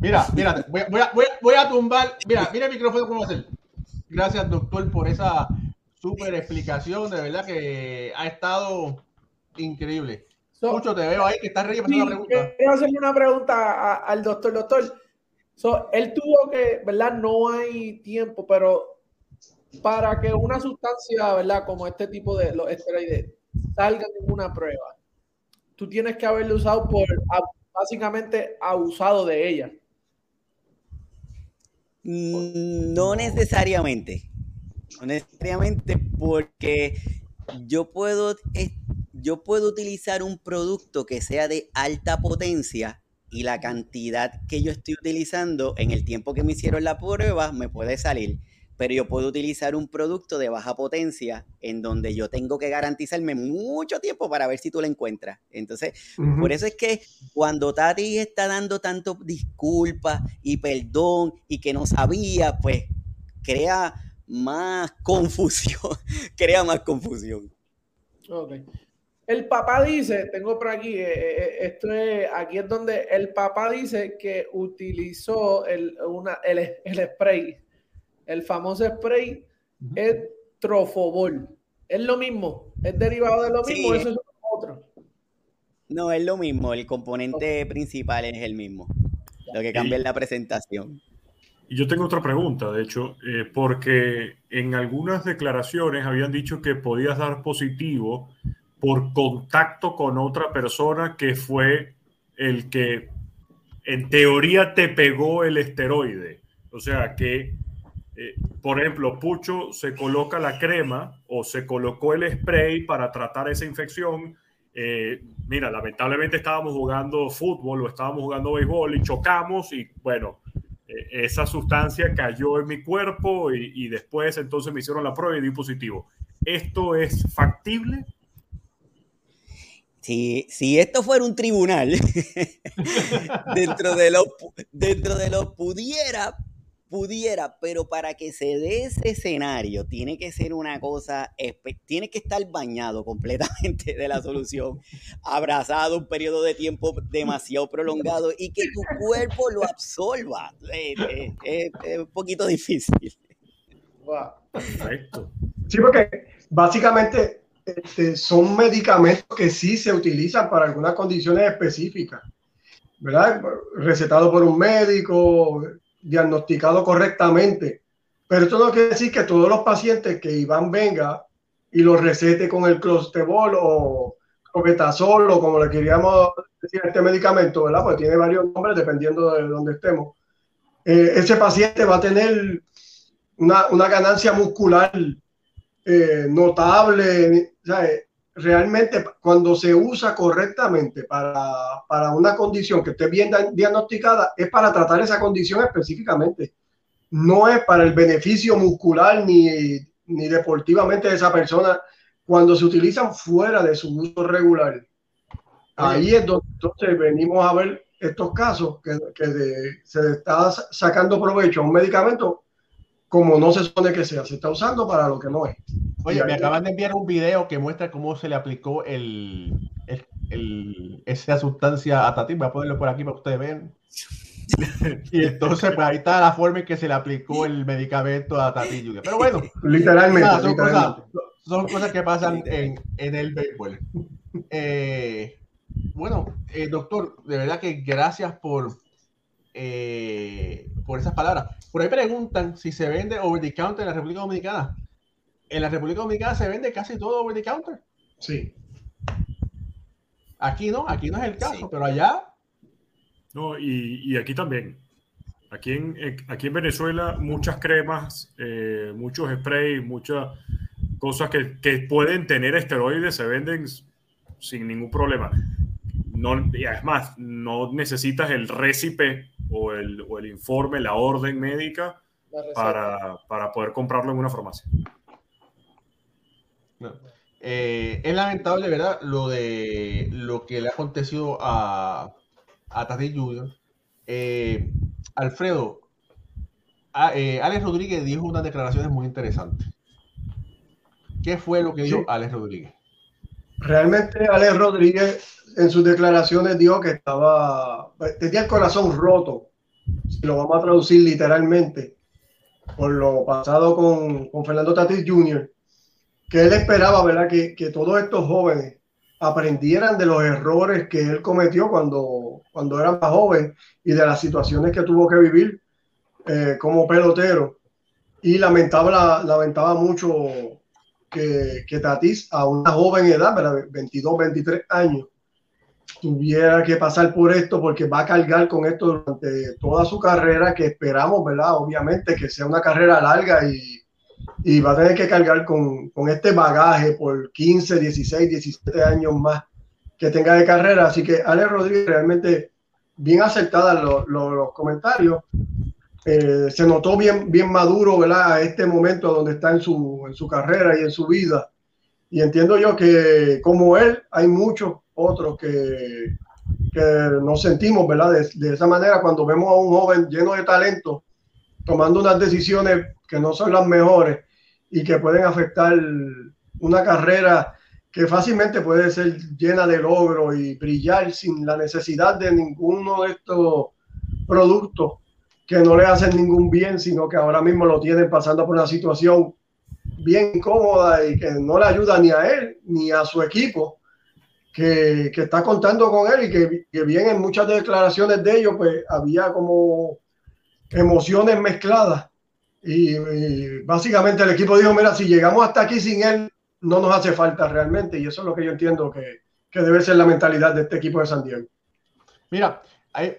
Mira, mira, voy, voy, a, voy, a, tumbar, mira, mira el micrófono cómo hacer. Gracias, doctor, por esa súper explicación, de verdad que ha estado increíble. Mucho te veo ahí que estás reyendo una pregunta. Quiero hacerle una pregunta al doctor. Doctor, él tuvo que, ¿verdad? No hay tiempo, pero para que una sustancia, ¿verdad? Como este tipo de los esteroides salga en una prueba, tú tienes que haberlo usado por, básicamente, abusado de ella. Mm, no necesariamente. No necesariamente porque yo puedo, yo puedo utilizar un producto que sea de alta potencia y la cantidad que yo estoy utilizando en el tiempo que me hicieron la prueba me puede salir pero yo puedo utilizar un producto de baja potencia en donde yo tengo que garantizarme mucho tiempo para ver si tú lo encuentras. Entonces, por eso es que cuando Tati está dando tanto disculpas y perdón y que no sabía, pues crea más confusión, crea más confusión. Ok. El papá dice, tengo por aquí, eh, eh, eh, esto es, aquí es donde el papá dice que utilizó el, una, el, el spray el famoso spray es trofobol. Es lo mismo, es derivado de lo mismo, eso es otro. No, es lo mismo, el componente principal es el mismo. Lo que cambia es la presentación. Y yo tengo otra pregunta, de hecho, eh, porque en algunas declaraciones habían dicho que podías dar positivo por contacto con otra persona que fue el que en teoría te pegó el esteroide. O sea, que eh, por ejemplo, Pucho se coloca la crema o se colocó el spray para tratar esa infección. Eh, mira, lamentablemente estábamos jugando fútbol o estábamos jugando béisbol y chocamos y bueno, eh, esa sustancia cayó en mi cuerpo y, y, después entonces me hicieron la prueba y di positivo. ¿Esto es factible? Si, si esto fuera un tribunal, dentro de lo, dentro de lo pudiera pudiera, pero para que se dé ese escenario, tiene que ser una cosa, tiene que estar bañado completamente de la solución, abrazado un periodo de tiempo demasiado prolongado y que tu cuerpo lo absorba. Eh, eh, eh, es, un poquito difícil. Sí, porque básicamente este, son medicamentos que sí se utilizan para algunas condiciones específicas, ¿verdad? Recetado por un médico, diagnosticado correctamente. Pero esto no quiere decir que todos los pacientes que Iván venga y lo recete con el clostebol o coquetasol o como le queríamos decir este medicamento, ¿verdad? Pues tiene varios nombres dependiendo de donde estemos. Eh, ese paciente va a tener una, una ganancia muscular eh, notable. Realmente cuando se usa correctamente para, para, una condición que esté bien diagnosticada, es para tratar esa condición específicamente. No es para el beneficio muscular ni, ni deportivamente de esa persona cuando se utilizan fuera de su uso regular. Ahí es donde venimos a ver estos casos que, que se está sacando provecho a un medicamento como no se supone que sea, se está usando para lo que no es. Oye, me acaban de enviar un video que muestra cómo se le aplicó el, esa sustancia a Tati. Voy a ponerlo por aquí para que ustedes vean. y entonces, pues ahí está la forma en que se le aplicó el medicamento a Tati Pero bueno, literalmente. son, Cosas, que pasan en, el béisbol. Eh, bueno, eh, doctor, de verdad que gracias por, eh, por esas palabras. Por ahí preguntan si se vende over the counter en la República Dominicana en la República Dominicana se vende casi todo over the counter. Sí. Aquí no, aquí no es el caso, pero allá. No, y, aquí también. Aquí en, aquí en Venezuela, muchas cremas, eh, muchos sprays, muchas cosas que, que, pueden tener esteroides se venden sin ningún problema. No, y además, no necesitas el récipe o el, o el informe, la orden médica para, para poder comprarlo en una farmacia. Eh, es lamentable, ¿verdad? Lo de lo que le ha acontecido a, a Tati Junior. Eh, Alfredo, eh, Alex Rodríguez dijo unas declaraciones muy interesantes. ¿Qué fue lo que dijo Alex Rodríguez? Realmente Alex Rodríguez en sus declaraciones dijo que estaba, tenía el corazón roto, si lo vamos a traducir literalmente, por lo pasado con, con Fernando Tatis Jr., que él esperaba, ¿verdad? Que, que todos estos jóvenes aprendieran de los errores que él cometió cuando, cuando era más joven y de las situaciones que tuvo que vivir eh, como pelotero. Y lamentaba, lamentaba mucho que, que Tatis a una joven edad, 22, 23 años, tuviera que pasar por esto porque va a cargar con esto durante toda su carrera, que esperamos, ¿verdad? Obviamente que sea una carrera larga y, y va a tener que cargar con, con, este bagaje por 15, 16, 17 años más que tenga de carrera. Así que Ale Rodríguez realmente bien acertada los, los, comentarios. Eh, se notó bien, bien maduro, ¿verdad? A este momento donde está en su, en su carrera y en su vida. Y entiendo yo que como él, hay muchos otros que, que nos sentimos, ¿verdad? De, de, esa manera cuando vemos a un joven lleno de talento tomando unas decisiones que no son las mejores y que pueden afectar una carrera que fácilmente puede ser llena de logro y brillar sin la necesidad de ninguno de estos productos que no le hacen ningún bien, sino que ahora mismo lo tienen pasando por una situación bien incómoda y que no le ayuda ni a él ni a su equipo, que, que está contando con él y que, que, bien en muchas declaraciones de ellos, pues había como emociones mezcladas y, básicamente el equipo dijo, mira, si llegamos hasta aquí sin él, no nos hace falta realmente. Y eso es lo que yo entiendo que, que debe ser la mentalidad de este equipo de San Diego. Mira, hay,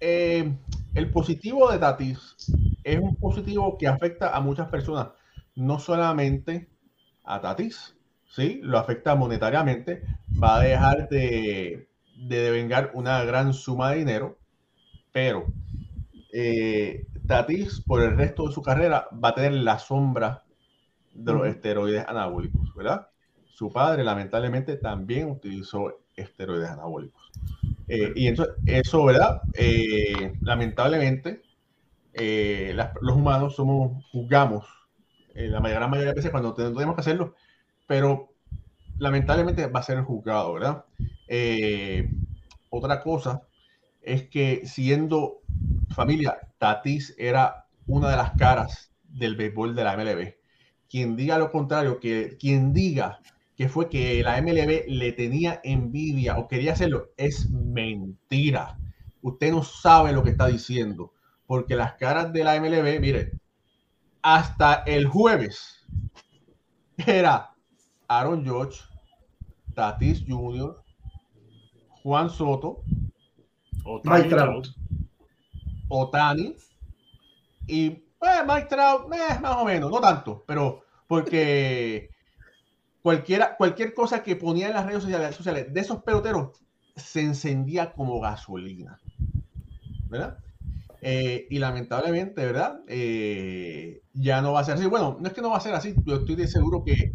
eh, el positivo de Tatis es un positivo que afecta a muchas personas, no solamente a Tatis, ¿sí? Lo afecta monetariamente, va a dejar de, de devengar una gran suma de dinero, pero eh, Tatis por el resto de su carrera va a tener la sombra de los esteroides anabólicos, ¿verdad? Su padre lamentablemente también utilizó esteroides anabólicos. Eh, y entonces, eso, ¿verdad? Eh, lamentablemente, eh, los humanos somos, juzgamos la gran mayoría de veces cuando tenemos que hacerlo, pero lamentablemente va a ser juzgado, ¿verdad? otra cosa es que siendo familia, Tatis era una de las caras del béisbol de la MLB. Quien diga lo contrario, que quien diga que fue que la MLB le tenía envidia o quería hacerlo, es mentira. Usted no sabe lo que está diciendo, porque las caras de la MLB, mire, hasta el jueves era Aaron George, Tatis Jr., Juan Soto, Mike Trout. Otani y pues, Mike Trout, eh, más o menos, no tanto, pero porque cualquiera, cualquier cosa que ponía en las redes sociales, de esos peloteros se encendía como gasolina, ¿verdad? Eh, y lamentablemente, ¿verdad? Eh, ya no va a ser así. Bueno, no es que no va a ser así, yo estoy de seguro que,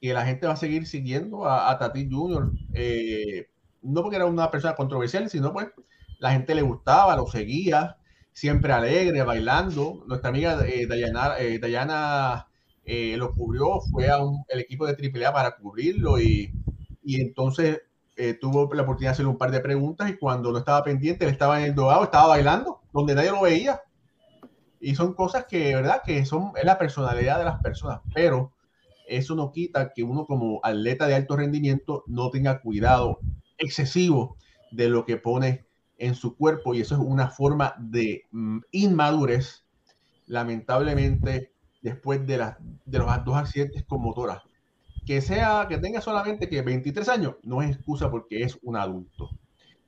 que la gente va a seguir siguiendo a, a Tati Jr. no porque era una persona controversial, sino pues la gente le gustaba, lo seguía, siempre alegre, bailando. Nuestra amiga eh, Dayana, eh, Dayana eh, lo cubrió, fue a un, el equipo de AAA para cubrirlo y, y entonces eh, tuvo la oportunidad de hacerle un par de preguntas y cuando no estaba pendiente, él estaba en el dogado, estaba bailando, donde nadie lo veía. Y son cosas que, ¿verdad? Que son, es la personalidad de las personas, pero eso no quita que uno como atleta de alto rendimiento no tenga cuidado excesivo de lo que pone en su cuerpo y eso es una forma de mm, inmadurez, lamentablemente, después de, las de los dos accidentes con motoras. Que sea, que tenga solamente que 23 años, no es excusa porque es un adulto.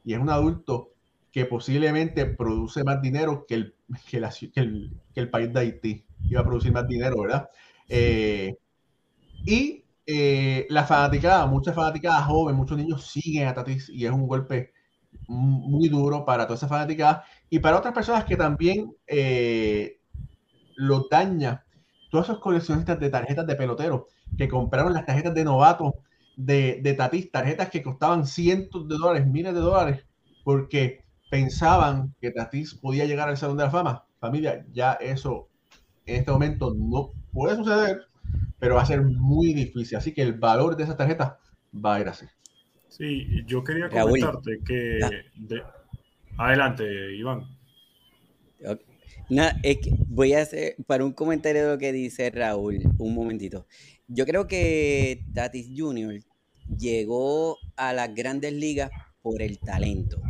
Y es un adulto que posiblemente produce más dinero que el, que, la, que el, que el país de Haití. Iba a producir más dinero, ¿verdad? Eh, y eh, la fanaticada, muchas fanaticadas jóvenes, muchos niños siguen a Tatis y es un golpe muy duro para toda esa fanática y para otras personas que también eh, lo daña. Todos esos coleccionistas de tarjetas de pelotero que compraron las tarjetas de novato de, de Tatis, tarjetas que costaban cientos de dólares, miles de dólares, porque pensaban que Tatis podía llegar al Salón de la Fama. Familia, ya eso en este momento no puede suceder, pero va a ser muy difícil. Así que el valor de esas tarjetas va a ir así. Sí, yo quería comentarte que... Adelante, Iván. voy a hacer para un comentario de lo que dice Raúl, un momentito. Yo creo que Tatis Jr. llegó a las grandes ligas por el talento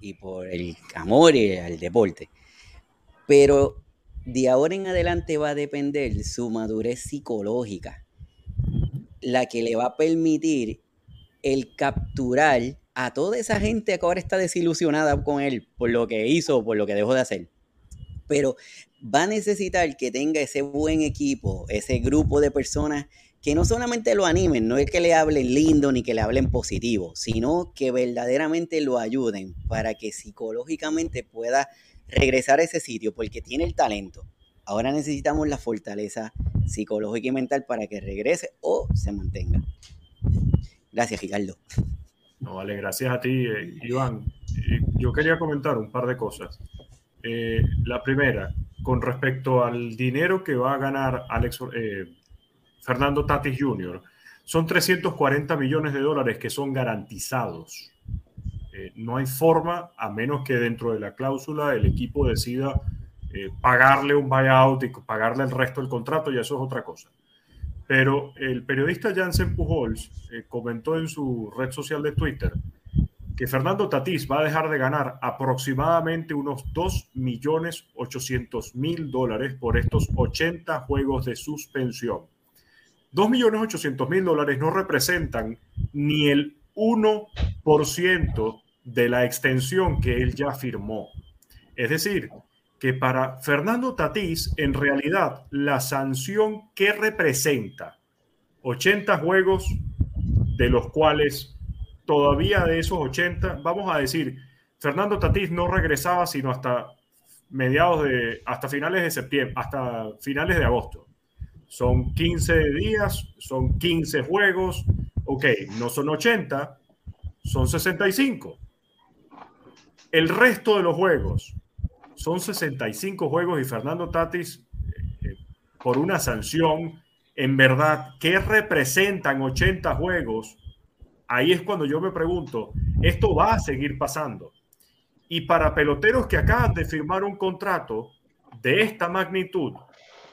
y por el amor y al deporte. Pero de ahora en adelante va a depender su madurez psicológica, la que le va a permitir el capturar a toda esa gente que ahora está desilusionada con él por lo que hizo, por lo que dejó de hacer. Pero va a necesitar que tenga ese buen equipo, ese grupo de personas que no solamente lo animen, no es que le hablen lindo ni que le hablen positivo, sino que verdaderamente lo ayuden para que psicológicamente pueda regresar a ese sitio porque tiene el talento. Ahora necesitamos la fortaleza psicológica y mental para que regrese o se mantenga. Gracias, Ricardo. No, vale, gracias a ti, eh, Iván. Eh, yo quería comentar un par de cosas. Eh, la primera, con respecto al dinero que va a ganar Alex, Fernando Tatis Jr., son 340 millones de dólares que son garantizados. No hay forma, a menos que dentro de la cláusula el equipo decida pagarle un buyout y pagarle el resto del contrato, y eso es otra cosa. Pero el periodista Jansen Pujols eh, comentó en su red social de Twitter que Fernando Tatís va a dejar de ganar aproximadamente unos 2.800.000 dólares por estos 80 juegos de suspensión. 2.800.000 dólares no representan ni el 1% de la extensión que él ya firmó. Es decir, que para Fernando Tatís, en realidad, la sanción que representa 80 juegos, de los cuales todavía de esos 80, vamos a decir, Fernando Tatís no regresaba sino hasta mediados de, hasta finales de septiembre, hasta finales de agosto. Son 15 días, son 15 juegos, ok, no son 80, son 65. El resto de los juegos, son 65 juegos y Fernando Tatis, eh, por una sanción, en verdad, ¿qué representan 80 juegos? Ahí es cuando yo me pregunto, ¿esto va a seguir pasando? Y para peloteros que acaban de firmar un contrato de esta magnitud,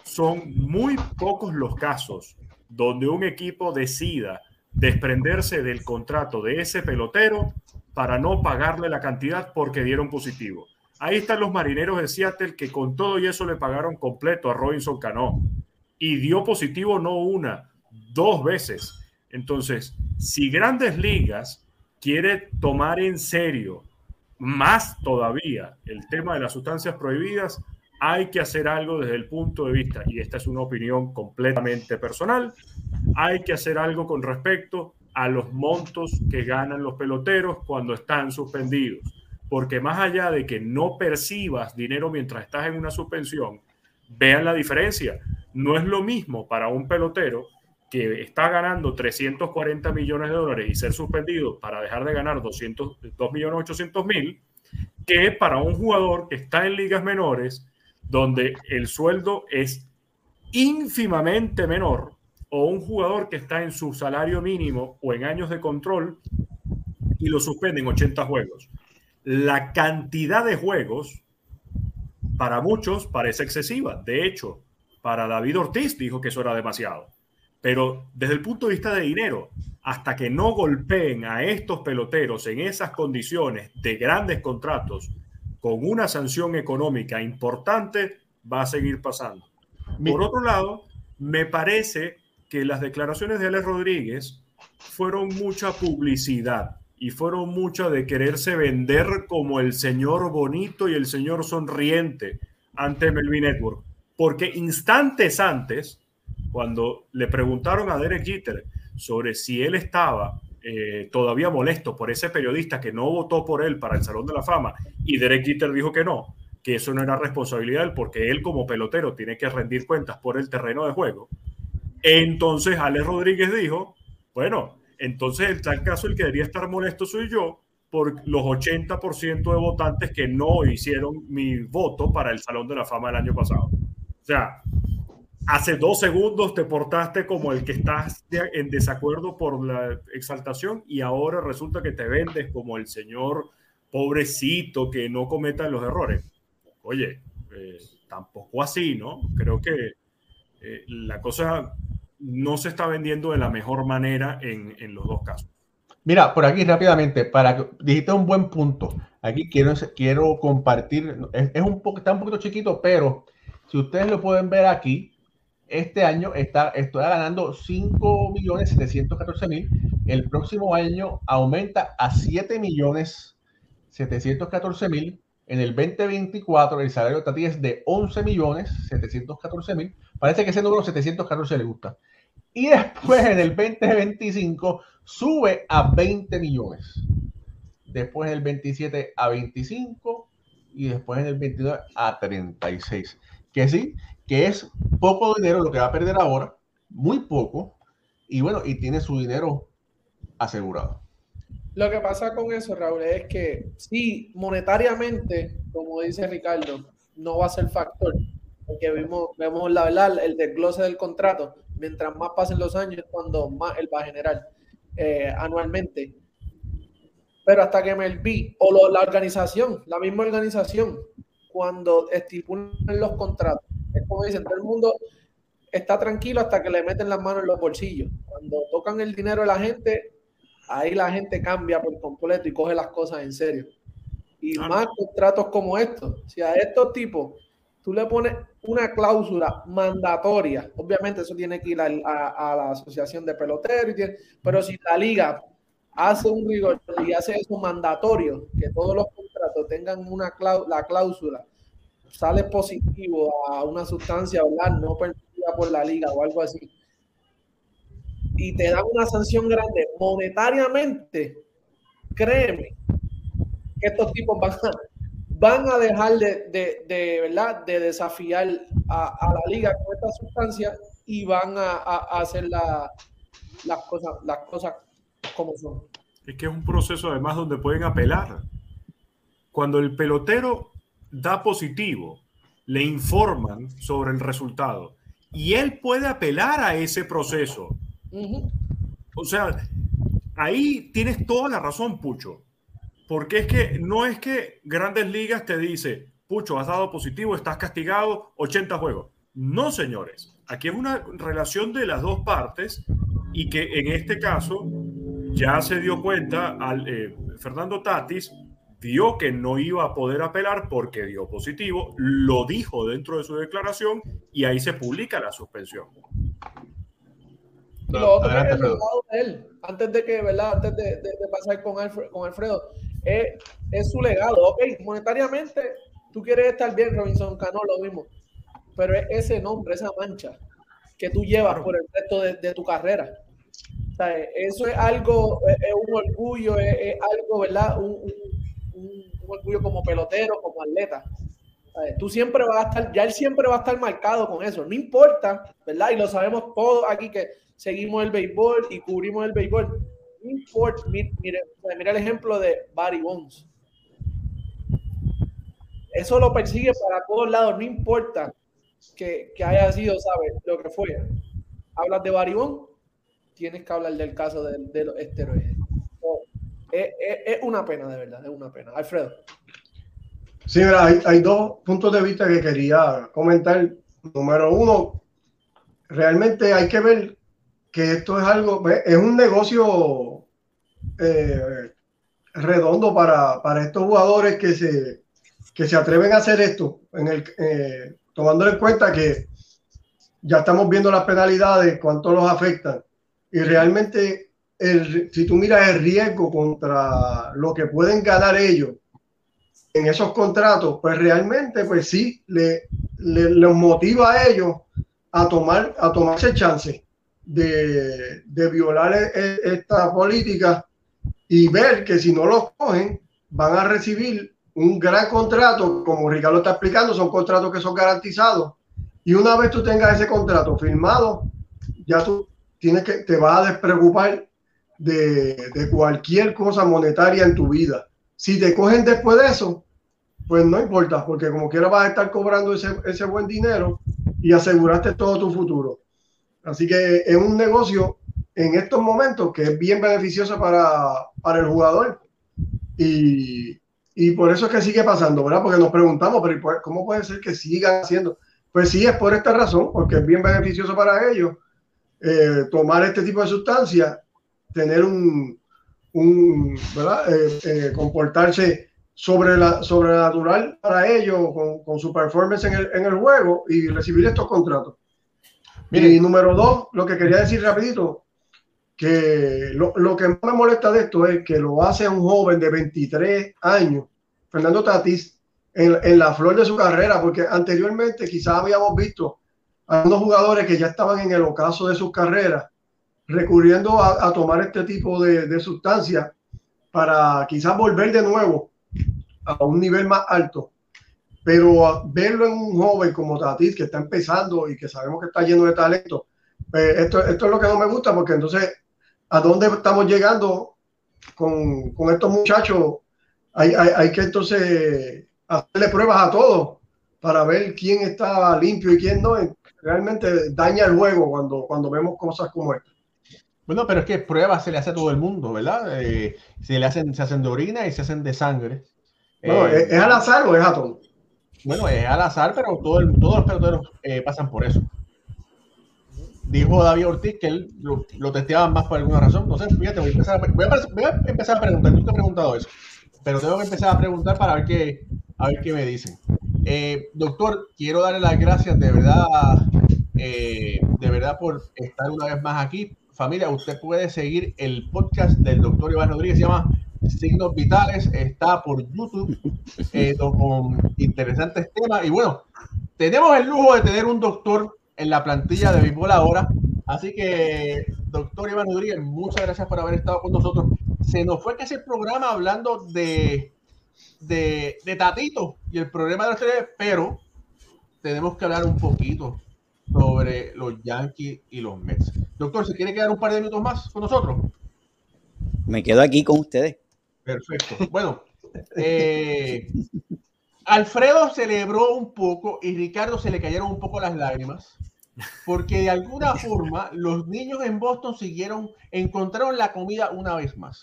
son muy pocos los casos donde un equipo decida desprenderse del contrato de ese pelotero para no pagarle la cantidad porque dieron positivo. Ahí están los marineros de Seattle que con todo y eso le pagaron completo a Robinson Cano y dio positivo no una, dos veces. Entonces, si Grandes Ligas quiere tomar en serio más todavía el tema de las sustancias prohibidas, hay que hacer algo desde el punto de vista, y esta es una opinión completamente personal, hay que hacer algo con respecto a los montos que ganan los peloteros cuando están suspendidos porque más allá de que no percibas dinero mientras estás en una suspensión, vean la diferencia. No es lo mismo para un pelotero que está ganando 340 millones de dólares y ser suspendido para dejar de ganar 200, 2 millones 800 mil, que para un jugador que está en ligas menores, donde el sueldo es ínfimamente menor, o un jugador que está en su salario mínimo o en años de control y lo suspenden 80 juegos la cantidad de juegos para muchos parece excesiva. De hecho, para David Ortiz dijo que eso era demasiado. Pero desde el punto de vista de dinero, hasta que no golpeen a estos peloteros en esas condiciones de grandes contratos con una sanción económica importante, va a seguir pasando. Por otro lado, me parece que las declaraciones de Alex Rodríguez fueron mucha publicidad y fueron muchas de quererse vender como el señor bonito y el señor sonriente ante Melvin Network. Porque instantes antes, cuando le preguntaron a Derek Jeter sobre si él estaba eh, todavía molesto por ese periodista que no votó por él para el Salón de la Fama, y Derek Jeter dijo que no, que eso no era responsabilidad porque él como pelotero tiene que rendir cuentas por el terreno de juego. Entonces Alex Rodríguez dijo, bueno, entonces, en tal caso, el que debería estar molesto soy yo por los 80% de votantes que no hicieron mi voto para el Salón de la Fama del año pasado. O sea, hace dos segundos te portaste como el que estás en desacuerdo por la exaltación y ahora resulta que te vendes como el señor pobrecito que no cometa los errores. Oye, eh, tampoco así, ¿no? Creo que eh, la cosa no se está vendiendo de la mejor manera en, en los dos casos. Mira, por aquí rápidamente, para que dijiste un buen punto. Aquí quiero, quiero compartir, es, un poco, está un poquito chiquito, pero si ustedes lo pueden ver aquí, este año está, estoy ganando 5 millones 714 mil. El próximo año aumenta a 7 millones 714 mil. En el 2024 el salario de Tati es de 11 millones 714 mil. Parece que ese número 714 le gusta. Y después en el 2025 sube a 20 millones. Después en el 27 a 25 y después en el 29 a 36. Que sí, que es poco dinero lo que va a perder ahora, muy poco, y bueno, y tiene su dinero asegurado. Lo que pasa con eso, Raúl, es que sí, monetariamente, como dice Ricardo, no va a ser factor, porque vemos, vemos la verdad, el desglose del contrato, mientras más pasen los años es cuando más él va a generar eh, anualmente. Pero hasta que me vi, o la organización, la misma organización, cuando estipulan los contratos, es como dicen, todo el mundo está tranquilo hasta que le meten las manos en los bolsillos. Cuando tocan el dinero de la gente, ahí la gente cambia por completo y coge las cosas en serio. Y más contratos como estos. Si a estos tipos tú le pones una cláusula mandatoria, obviamente eso tiene que ir a, la asociación de peloteros, pero si la liga hace un rigor y hace eso mandatorio, que todos los contratos tengan una la cláusula sale positivo a una sustancia ¿verdad? no permitida por la liga o algo así, y te dan una sanción grande monetariamente, créeme que estos tipos van a, van a dejar de, de, ¿verdad? de desafiar a, la liga con esta sustancia y van a, hacer las, cosas, las cosas como son. Es que es un proceso además donde pueden apelar. Cuando el pelotero da positivo, le informan sobre el resultado y él puede apelar a ese proceso. O sea, ahí tienes toda la razón, Pucho. Porque es que no es que Grandes Ligas te dice, Pucho, has dado positivo, estás castigado, 80 juegos. No, señores. Aquí es una relación de las dos partes y que en este caso ya se dio cuenta al eh, Fernando Tatis vio que no iba a poder apelar porque dio positivo, lo dijo dentro de su declaración y ahí se publica la suspensión. lo otro es el de él, antes de que, ¿verdad? Antes de, pasar con, con Alfredo, es, su legado. Ok, monetariamente tú quieres estar bien, Robinson Cano, lo mismo, pero es ese nombre, esa mancha que tú llevas por el resto de, tu carrera. eso es algo, es, un orgullo, es, algo, ¿verdad? Un, orgullo como pelotero, como atleta. Tú siempre vas a estar, ya él siempre va a estar marcado con eso. No importa, ¿verdad? Y lo sabemos todos aquí que seguimos el béisbol y cubrimos el béisbol mira, el ejemplo de Barry Bonds. Eso lo persigue para todos lados, no importa que, haya sido, ¿sabes? Lo que fue. Hablas de Barry Bonds, tienes que hablar del caso de, los esteroides. es, una pena, de verdad, es una pena. Alfredo. Sí, mira, hay, hay dos puntos de vista que quería comentar. Número uno, realmente hay que ver que esto es algo, es un negocio eh, redondo para, para, estos jugadores que se, que se atreven a hacer esto, en el, eh, tomando en cuenta que ya estamos viendo las penalidades, cuánto los afectan. Y realmente, el, si tú miras el riesgo contra lo que pueden ganar ellos en esos contratos, pues realmente, pues sí, le, le, les motiva a ellos a tomar, a tomarse chance de, violar e, e, esta política y ver que si no los cogen, van a recibir un gran contrato, como Ricardo está explicando, son contratos que son garantizados. Y una vez tú tengas ese contrato firmado, ya tú tienes que, te vas a despreocupar de, de cualquier cosa monetaria en tu vida. Si te cogen después de eso, pues no importa, porque como quiera vas a estar cobrando ese, ese buen dinero y aseguraste todo tu futuro. Así que es un negocio en estos momentos que es bien beneficioso para, para el jugador. Y, y, por eso es que sigue pasando, ¿verdad? Porque nos preguntamos, pero ¿cómo puede ser que sigan haciendo? Pues sí, es por esta razón, porque es bien beneficioso para ellos. eh, tomar este tipo de sustancias, tener un, un. Eh, eh, comportarse sobre la, sobrenatural para ellos con, con, su performance en el, en el juego y recibir estos contratos. Y número dos, lo que quería decir rapidito, que lo, lo, que más me molesta de esto es que lo hace un joven de 23 años, Fernando Tatis, en, en la flor de su carrera, porque anteriormente quizás habíamos visto a unos jugadores que ya estaban en el ocaso de sus carreras, recurriendo a, a tomar este tipo de, de sustancias para quizás volver de nuevo a un nivel más alto. Pero verlo en un joven como Tatis, que está empezando y que sabemos que está lleno de talento, pues esto, esto es lo que no me gusta, porque entonces, ¿a dónde estamos llegando con, con estos muchachos? Hay, hay, hay, que entonces hacerle pruebas a todos para ver quién está limpio y quién no. Realmente daña el juego cuando, cuando vemos cosas como esta. Bueno, pero es que pruebas se le hace a todo el mundo, ¿verdad? Eh, se le hacen, se hacen de orina y se hacen de sangre. No, eh, ¿es, al azar o es a todo? Bueno, es al azar, pero todo el, todos los peloteros eh, pasan por eso. Dijo David Ortiz que él lo, lo, testeaban más por alguna razón. No sé, fíjate, voy a empezar a, voy a, voy a empezar a preguntar. Nunca he preguntado eso, pero tengo que empezar a preguntar para ver qué, a ver qué me dicen. Eh, doctor, quiero darle las gracias de verdad, eh, de verdad por estar una vez más aquí. Familia, usted puede seguir el podcast del doctor Iván Rodríguez, se llama Signos Vitales, está por YouTube eh, con interesantes temas. Y bueno, tenemos el lujo de tener un doctor en la plantilla de béisbol ahora. Así que, doctor Iván Rodríguez, muchas gracias por haber estado con nosotros. Se nos fue que ese programa hablando de, de, de Tatito y el problema de los tres, pero tenemos que hablar un poquito sobre los Yankees y los Mets. Doctor, ¿se quiere quedar un par de minutos más con nosotros? Me quedo aquí con ustedes. Perfecto. Bueno, eh, Alfredo celebró un poco y Ricardo se le cayeron un poco las lágrimas porque de alguna forma los niños en Boston siguieron, encontraron la comida una vez más.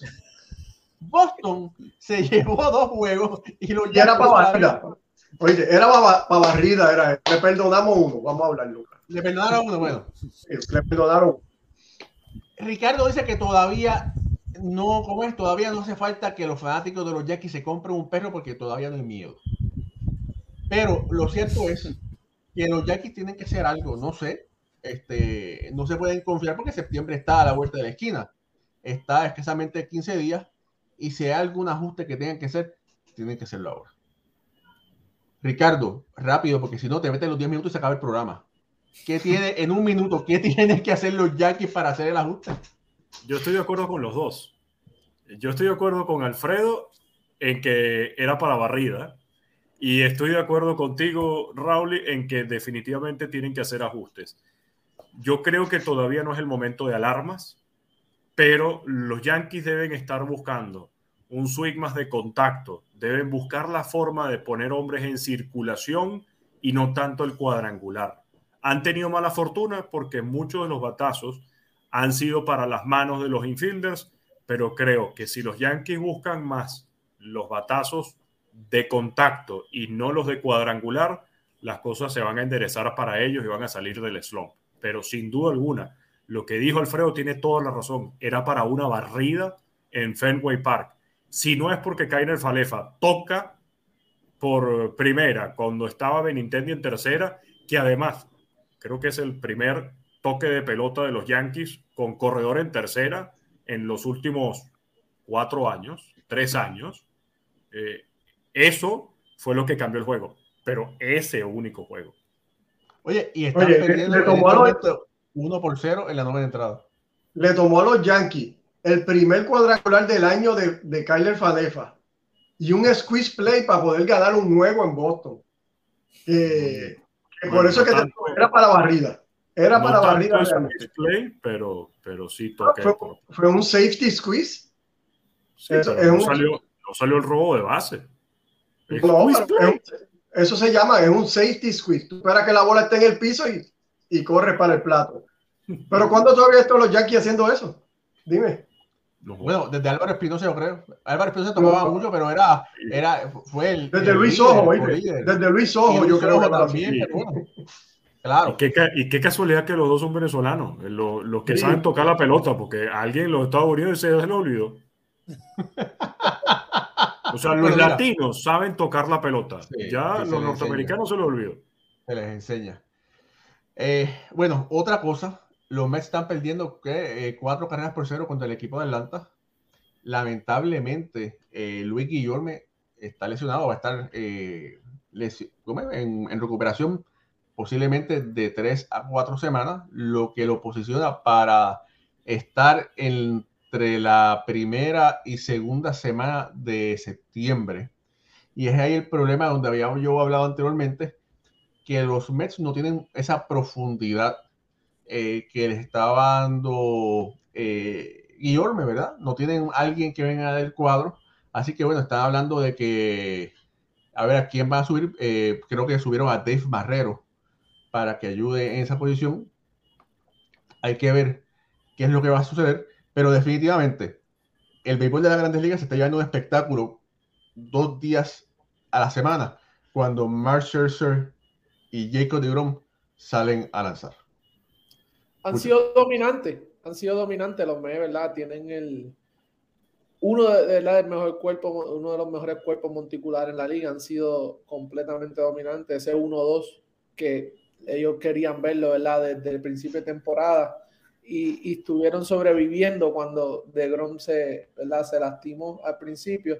Boston se llevó dos juegos y lo ya era para barrida. Oye, era para, barrida, era. Le perdonamos uno, vamos a hablar, Lucas. Le perdonaron uno, bueno. Le perdonaron. Ricardo dice que todavía no, ¿cómo es? Todavía no hace falta que los fanáticos de los Yankees se compren un perro porque todavía no hay miedo. Pero lo cierto es que los Yankees tienen que hacer algo, no sé, este, no se pueden confiar porque septiembre está a la vuelta de la esquina, está escasamente 15 días y si hay algún ajuste que tengan que hacer, tienen que hacerlo ahora. Ricardo, rápido, porque si no te meten los 10 minutos y se acaba el programa. ¿Qué tiene en un minuto? ¿Qué tienen que hacer los Yankees para hacer el ajuste? Yo estoy de acuerdo con los dos. Yo estoy de acuerdo con Alfredo en que era para barrida. Y estoy de acuerdo contigo, Raúl, en que definitivamente tienen que hacer ajustes. Yo creo que todavía no es el momento de alarmas, pero los Yankees deben estar buscando un swing más de contacto. Deben buscar la forma de poner hombres en circulación y no tanto el cuadrangular. Han tenido mala fortuna porque muchos de los batazos han sido para las manos de los infielders, pero creo que si los Yankees buscan más los batazos de contacto y no los de cuadrangular, las cosas se van a enderezar para ellos y van a salir del slump. Pero sin duda alguna, lo que dijo Alfredo tiene toda la razón. Era para una barrida en Fenway Park. Si no es porque Kainer Falefa toca por primera cuando estaba Benintendi en tercera, que además creo que es el primer toque de pelota de los Yankees con corredor en tercera en los últimos cuatro años, tres años. Eh, eso fue lo que cambió el juego, pero ese único juego. Oye, y están perdiendo le tomó a los, uno por cero en la novena entrada. Le tomó a los Yankees el primer cuadrangular del año de, de Kyler Fadefa y un squeeze play para poder ganar un juego en Boston. Eh, bueno, por eso que tanto, era para barrida. Era no para. Play, pero, pero sí toque. Fue, fue, un safety squeeze. Sí, eso, no, un... salió, no, salió, el robo de base. No, eso se llama, es un safety squeeze. Tú esperas que la bola esté en el piso y, y corre para el plato. Pero ¿cuándo tú habías visto los Yankees haciendo eso? Dime. Bueno, desde Álvaro Espinosa, yo creo. Álvaro Espinosa tomaba no, mucho, pero era, era fue el. Desde el Luis Ojo, líder, Desde Luis Ojo, yo creo que también. Claro. Y qué, casualidad que los dos son venezolanos, eh, los, que saben tocar la pelota, porque alguien en los Estados Unidos se, lo olvidó. o sea, los latinos saben tocar la pelota. ya los norteamericanos se lo olvidó. Se les enseña. Eh, bueno, otra cosa, los Mets están perdiendo eh, cuatro carreras por cero contra el equipo de Atlanta. Lamentablemente, Luis Guillorme está lesionado, va a estar en, en recuperación posiblemente de tres a cuatro semanas, lo que lo posiciona para estar entre la primera y segunda semana de septiembre. Y es ahí el problema donde había yo hablado anteriormente, que los Mets no tienen esa profundidad eh, que les estaba dando eh, ¿verdad? No tienen alguien que venga del cuadro. Así que bueno, están hablando de que, a ver, ¿a quién va a subir? Eh, creo que subieron a Dave Marrero para que ayude en esa posición. Hay que ver qué es lo que va a suceder, pero definitivamente el béisbol de las grandes ligas se está llevando un espectáculo dos días a la semana cuando Mark Scherzer y Jacob DeGrom salen a lanzar. Han sido dominantes, han sido dominantes los Mets, ¿verdad? Tienen el uno de, del mejor cuerpo, uno de los mejores cuerpos monticulares en la liga, han sido completamente dominantes. Ese 1-2 que ellos querían verlo, ¿verdad? Desde el principio de temporada y, estuvieron sobreviviendo cuando DeGrom se, ¿verdad? se lastimó al principio.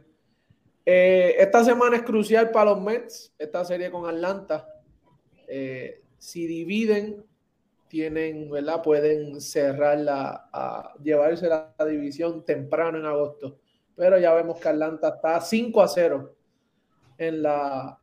Eh, esta semana es crucial para los Mets, esta serie con Atlanta. Eh, si dividen, tienen, ¿verdad? Pueden cerrarla, llevarse la división temprano en agosto. Pero ya vemos que Atlanta está 5 a 0 en la,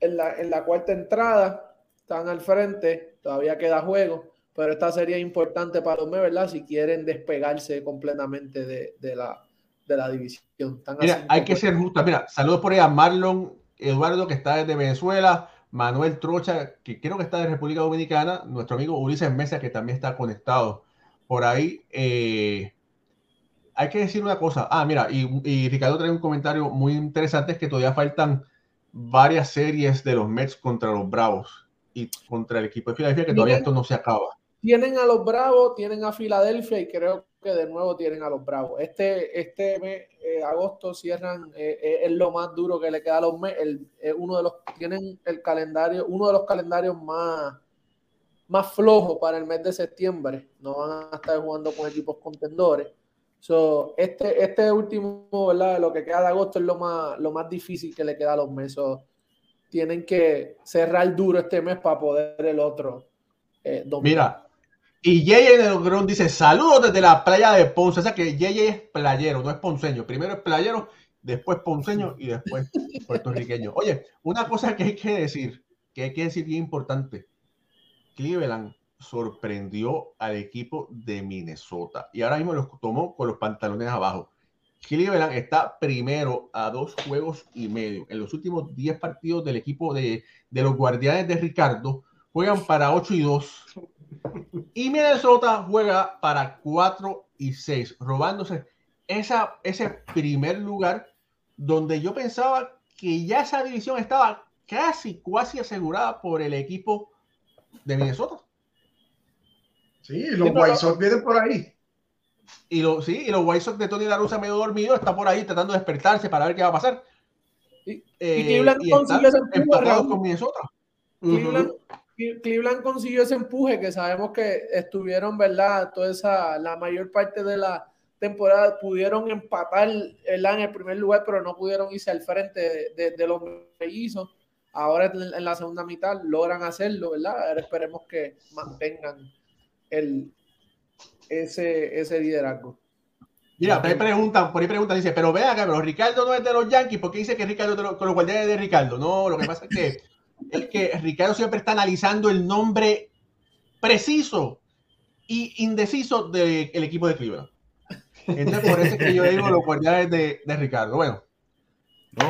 en la, cuarta entrada, están al frente, todavía queda juego, pero esta sería importante para los ¿verdad? Si quieren despegarse completamente de, la, de la división. mira, hay que ser justo. Mira, saludos por ahí a Marlon Eduardo, que está desde Venezuela, Manuel Trocha, que creo que está de República Dominicana, nuestro amigo Ulises Mesa, que también está conectado por ahí. Eh, hay que decir una cosa. Ah, mira, y, y Ricardo trae un comentario muy interesante, es que todavía faltan varias series de los Mets contra los Bravos y contra el equipo de Filadelfia, que todavía esto no se acaba. Tienen a los Bravos, tienen a Filadelfia y creo que de nuevo tienen a los Bravos. Este, este mes, eh, agosto cierran, eh, eh, es lo más duro que le queda a los Mets. El, uno de los, tienen el calendario, uno de los calendarios más, más flojos para el mes de septiembre. No van a estar jugando con equipos contendores. So, este, este último, ¿verdad? Lo que queda de agosto es lo más, lo más difícil que le queda a los meses. tienen que cerrar duro este mes para poder el otro. Eh, Mira, y Yeye de dice: Saludos desde la playa de Ponce. O sea que Yeye es playero, no es ponceño. Primero es playero, después ponceño y después puertorriqueño. Oye, una cosa que hay que decir, que hay que decir bien importante: Cleveland sorprendió al equipo de Minnesota y ahora mismo los tomó con los pantalones abajo. Cleveland está primero a dos juegos y medio. En los últimos 10 partidos del equipo de, los Guardianes de Ricardo juegan para 8 y 2. Y Minnesota juega para 4 y 6, robándose esa, ese primer lugar donde yo pensaba que ya esa división estaba casi, casi asegurada por el equipo de Minnesota. Sí, los White Sox vienen por ahí. Y, lo, sí, y los White Sox de Tony La Russa medio dormido está por ahí tratando de despertarse para ver qué va a pasar. Y, eh, Cleveland consiguió ese empuje. Cleveland, consiguió ese empuje que sabemos que estuvieron, ¿verdad? Toda esa, la mayor parte de la temporada pudieron empatar en el primer lugar, pero no pudieron irse al frente de, los mellizos. Ahora en, la segunda mitad logran hacerlo, ¿verdad? Ahora esperemos que mantengan el, ese, ese liderazgo. Mira, por ahí preguntan, por ahí preguntan, dice, pero vea acá, pero Ricardo no es de los Yankees, ¿por qué dice que Ricardo de los, con los guardianes de Ricardo? No, lo que pasa es que, es que Ricardo siempre está analizando el nombre preciso y indeciso del equipo de Cleveland. Entonces, por eso es que yo digo los guardianes de, de Ricardo. Bueno.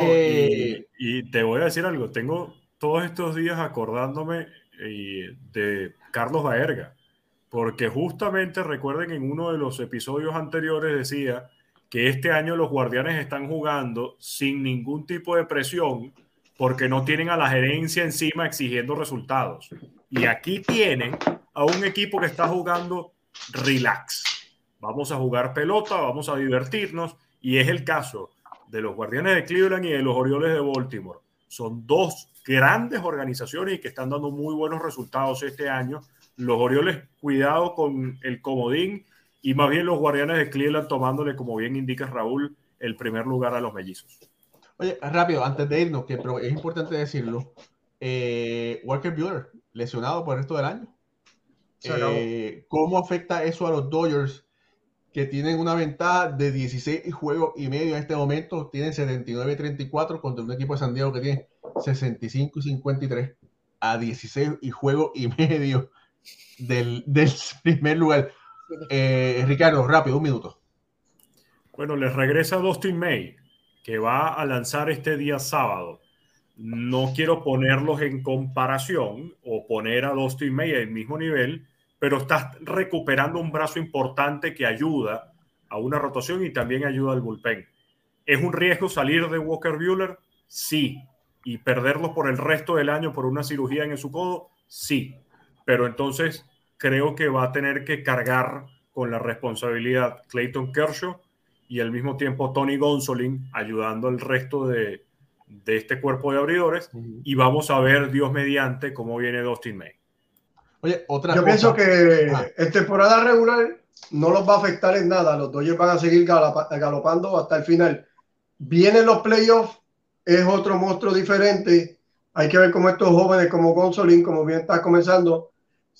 Eh, y, te voy a decir algo, tengo todos estos días acordándome eh, de Carlos Baerga porque justamente recuerden en uno de los episodios anteriores decía que este año los guardianes están jugando sin ningún tipo de presión porque no tienen a la gerencia encima exigiendo resultados. Y aquí tienen a un equipo que está jugando relax. Vamos a jugar pelota, vamos a divertirnos. Y es el caso de los Guardianes de Cleveland y de los Orioles de Baltimore. Son dos grandes organizaciones y que están dando muy buenos resultados este año. Los Orioles, cuidado con el comodín y más bien los Guardianes de Cleveland tomándole, como bien indica Raúl, el primer lugar a los mellizos. Oye, rápido, antes de irnos, que es importante decirlo, eh, Walker Buehler, lesionado por el resto del año. Eh, ¿Cómo afecta eso a los Dodgers que tienen una ventaja de 16 juegos y medio en este momento? Tienen 79-34 contra un equipo de San Diego que tiene 65 y 53 a 16 y juego y medio del, primer lugar. Eh, Ricardo, rápido, un minuto. Bueno, les regresa Dustin May, que va a lanzar este día sábado. No quiero ponerlos en comparación o poner a Dustin May al mismo nivel, pero estás recuperando un brazo importante que ayuda a una rotación y también ayuda al bullpen. ¿Es un riesgo salir de Walker Bueller? Sí. ¿Y perderlo por el resto del año por una cirugía en su codo? Sí. Pero entonces creo que va a tener que cargar con la responsabilidad Clayton Kershaw y al mismo tiempo Tony Gonsolin ayudando al resto de, de este cuerpo de abridores. Y vamos a ver, Dios mediante, cómo viene Dustin May. Oye, otra Yo pienso que ah. en temporada regular no los va a afectar en nada. Los Dodgers van a seguir galopando hasta el final. Vienen los playoffs, es otro monstruo diferente. Hay que ver cómo estos jóvenes, como Gonsolin, como bien está comenzando,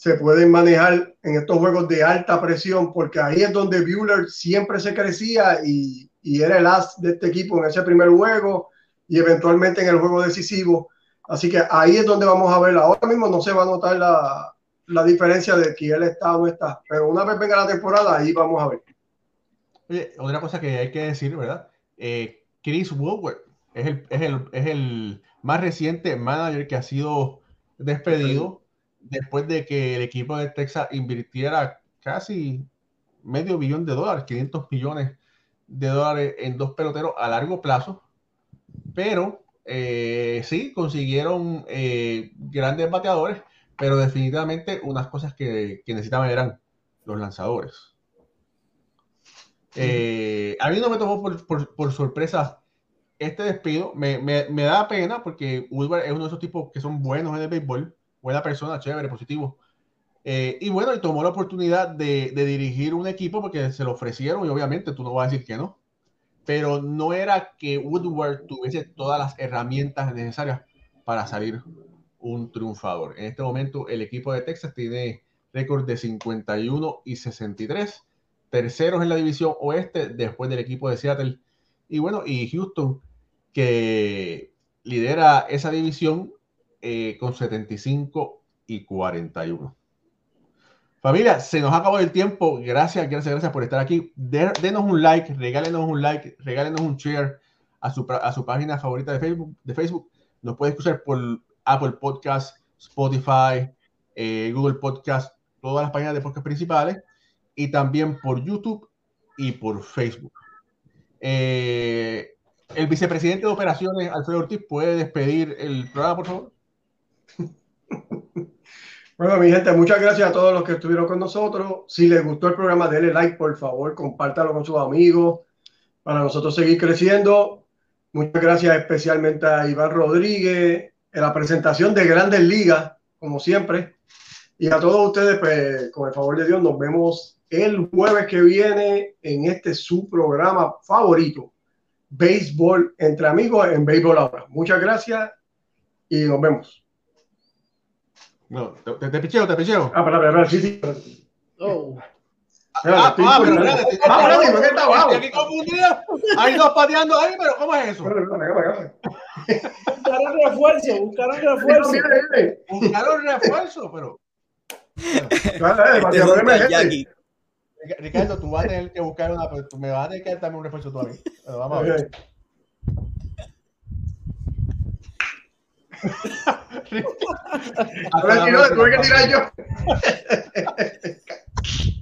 se pueden manejar en estos juegos de alta presión, porque ahí es donde Bueller siempre se crecía y, y era el as de este equipo en ese primer juego y eventualmente en el juego decisivo. Así que ahí es donde vamos a ver. Ahora mismo no se va a notar la, la diferencia de que él está o no está. Pero una vez venga la temporada, ahí vamos a ver. Otra cosa que hay que decir, ¿verdad? Eh, Chris Woodward es el, es, el, es el, más reciente manager que ha sido despedido después de que el equipo de Texas invirtiera casi medio billón de dólares, 500 millones de dólares en dos peloteros a largo plazo. Pero eh, sí, consiguieron eh, grandes bateadores pero definitivamente unas cosas que, que necesitaban eran los lanzadores. Eh, a mí no me tomó por, por, por sorpresa este despido. Me, me, me, da pena porque Woodward es uno de esos tipos que son buenos en el béisbol, buena persona, chévere, positivo. Eh, y bueno, y tomó la oportunidad de, de, dirigir un equipo porque se lo ofrecieron y obviamente tú no vas a decir que no. Pero no era que Woodward tuviese todas las herramientas necesarias para salir un triunfador. En este momento el equipo de Texas tiene récord de 51 y 63, terceros en la división oeste después del equipo de Seattle. Y bueno, y Houston que lidera esa división eh, con 75 y 41. Familia, se nos acabó el tiempo. Gracias, gracias, gracias por estar aquí. denos un like, regálenos un like, regálenos un share a su, a su página favorita de Facebook. De Facebook. Nos puede escuchar por Apple Podcast, Spotify, eh, Google Podcast, todas las páginas de podcast principales y también por YouTube y por Facebook. Eh, el vicepresidente de operaciones, Alfredo Ortiz, puede despedir el programa, por favor. Bueno, mi gente, muchas gracias a todos los que estuvieron con nosotros. Si les gustó el programa, denle like, por favor, compártalo con sus amigos para nosotros seguir creciendo. Muchas gracias especialmente a Iván Rodríguez, en la presentación de Grandes Ligas, como siempre. Y a todos ustedes, pues, con el favor de Dios, nos vemos el jueves que viene en este su programa favorito, Béisbol entre amigos en Béisbol ahora. Muchas gracias y nos vemos. No, te, te picheo, te picheo. Ah, para, para, sí, sí. Oh. Ah, ah, pero ah, aquí confundido. Hay dos pateando ahí, pero ¿cómo es eso? Buscaron refuerzo, buscaron refuerzo. Buscaron refuerzo, pero. Ricardo, tú vas a tener que buscar una. Tú me vas a tener que darme un refuerzo todavía. Pero vamos a ver. Ahora sí, no, tuve que tirar yo.